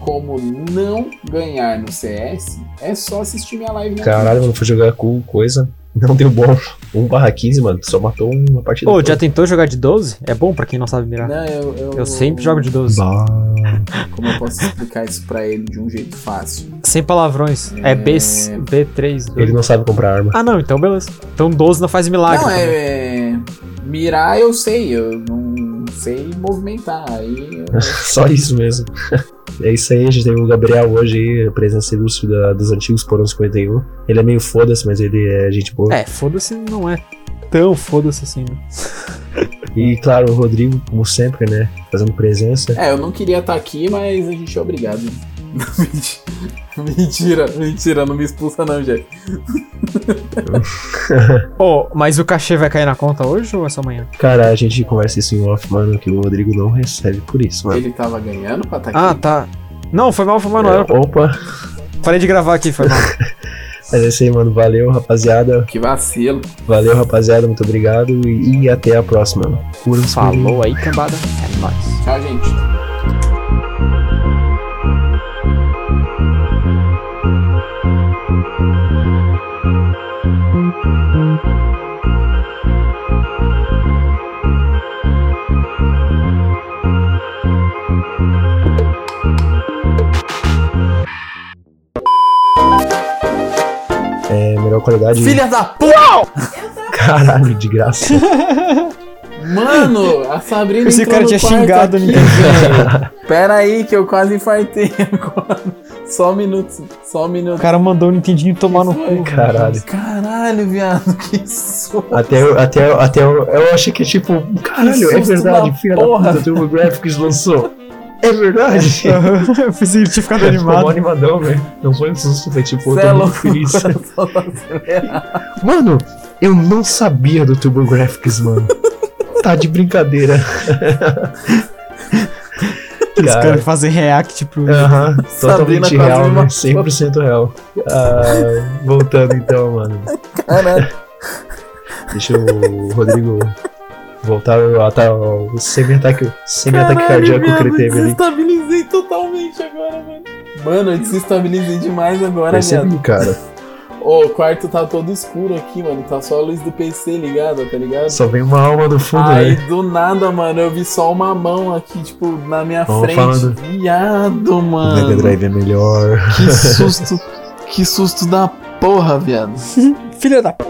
como não ganhar no CS, é só assistir minha live na
Caralho, mano, fui jogar com coisa. Não deu bom. 1 barra 15, mano. Só matou uma partida.
Ô,
toda.
já tentou jogar de 12? É bom pra quem não sabe mirar.
Não, eu, eu,
Eu sempre jogo de 12.
Bah.
Como eu posso explicar isso pra ele de um jeito fácil?
Sem palavrões. É, B, B3.
Ele não sabe comprar arma.
Ah, não, então beleza. Então 12 não faz milagre.
Não,
também.
é, é. Mirar eu sei, eu não sei movimentar. Aí eu-
Só isso mesmo. É isso aí, a gente teve o Gabriel hoje aí, a presença ilustre da- dos antigos Porão 51. Ele é meio foda-se, mas ele é gente boa.
É, foda-se não é tão foda-se assim, né?
E claro, o Rodrigo, como sempre, né? Fazendo presença.
É, eu não queria estar aqui, mas a gente é obrigado. mentira, mentira, não me expulsa não, Jeff.
Ô, mas o cachê vai cair na conta hoje ou é só amanhã?
Cara, a gente conversa isso em off, mano, que o Rodrigo não recebe por isso, mano.
Ele tava ganhando pra estar aqui.
Ah, tá. Não, foi mal, foi mal, não era.
É, opa,
Parei de gravar aqui, foi mal.
mas é isso aí, mano. Valeu, rapaziada.
Que vacilo.
Valeu, rapaziada. Muito obrigado. E, e até a próxima. Curam-se.
Falou aí, cambada. É nóis.
Tchau, gente.
Qualidade.
Filha da puta!
Caralho, de graça.
Mano, a Sabrina
Esse cara tinha xingado
aqui,
ninguém.
Pera aí que eu quase infartei agora. Só um minuto, só um minuto.
O cara mandou o Nintendinho tomar no cu.
Caralho.
Caralho, viado, que susto.
Até, eu- até, eu- até eu, eu achei que é tipo, caralho, é verdade,
da
filha
porra.
da puta, Turbo Graphics lançou. É verdade.
eu pensei que ele tinha ficado
Ficou
animado.
animadão, velho. Não foi um susto, foi tipo, eu tô
é
muito
louco,
feliz.
tá.
Mano, eu não sabia do Turbo Graphics, mano. Tá de brincadeira.
Os
Cara.
caras fazem react pro.
Aham,
Sabrina
totalmente
quase
real,
me
né?
matou.
100% real. Ah, voltando então, mano.
Caralho.
Deixa o Rodrigo voltar ao, tá, ao semi-ataque semi -ataque cardíaco que ele teve ali.
desestabilizei totalmente agora, velho. Mano, eu desestabilizei demais agora,
Percebi,
viado.
cara.
Ô, o quarto tá todo escuro aqui, mano. Tá só a luz do PC ligada, tá ligado?
Só vem uma alma do fundo,
Aí
né?
do nada, mano, eu vi só uma mão aqui, tipo, na minha
Vamos
frente.
falando.
Viado,
O
mano.
Mega Drive é melhor.
Que susto. que susto da porra, viado.
Filha da. p-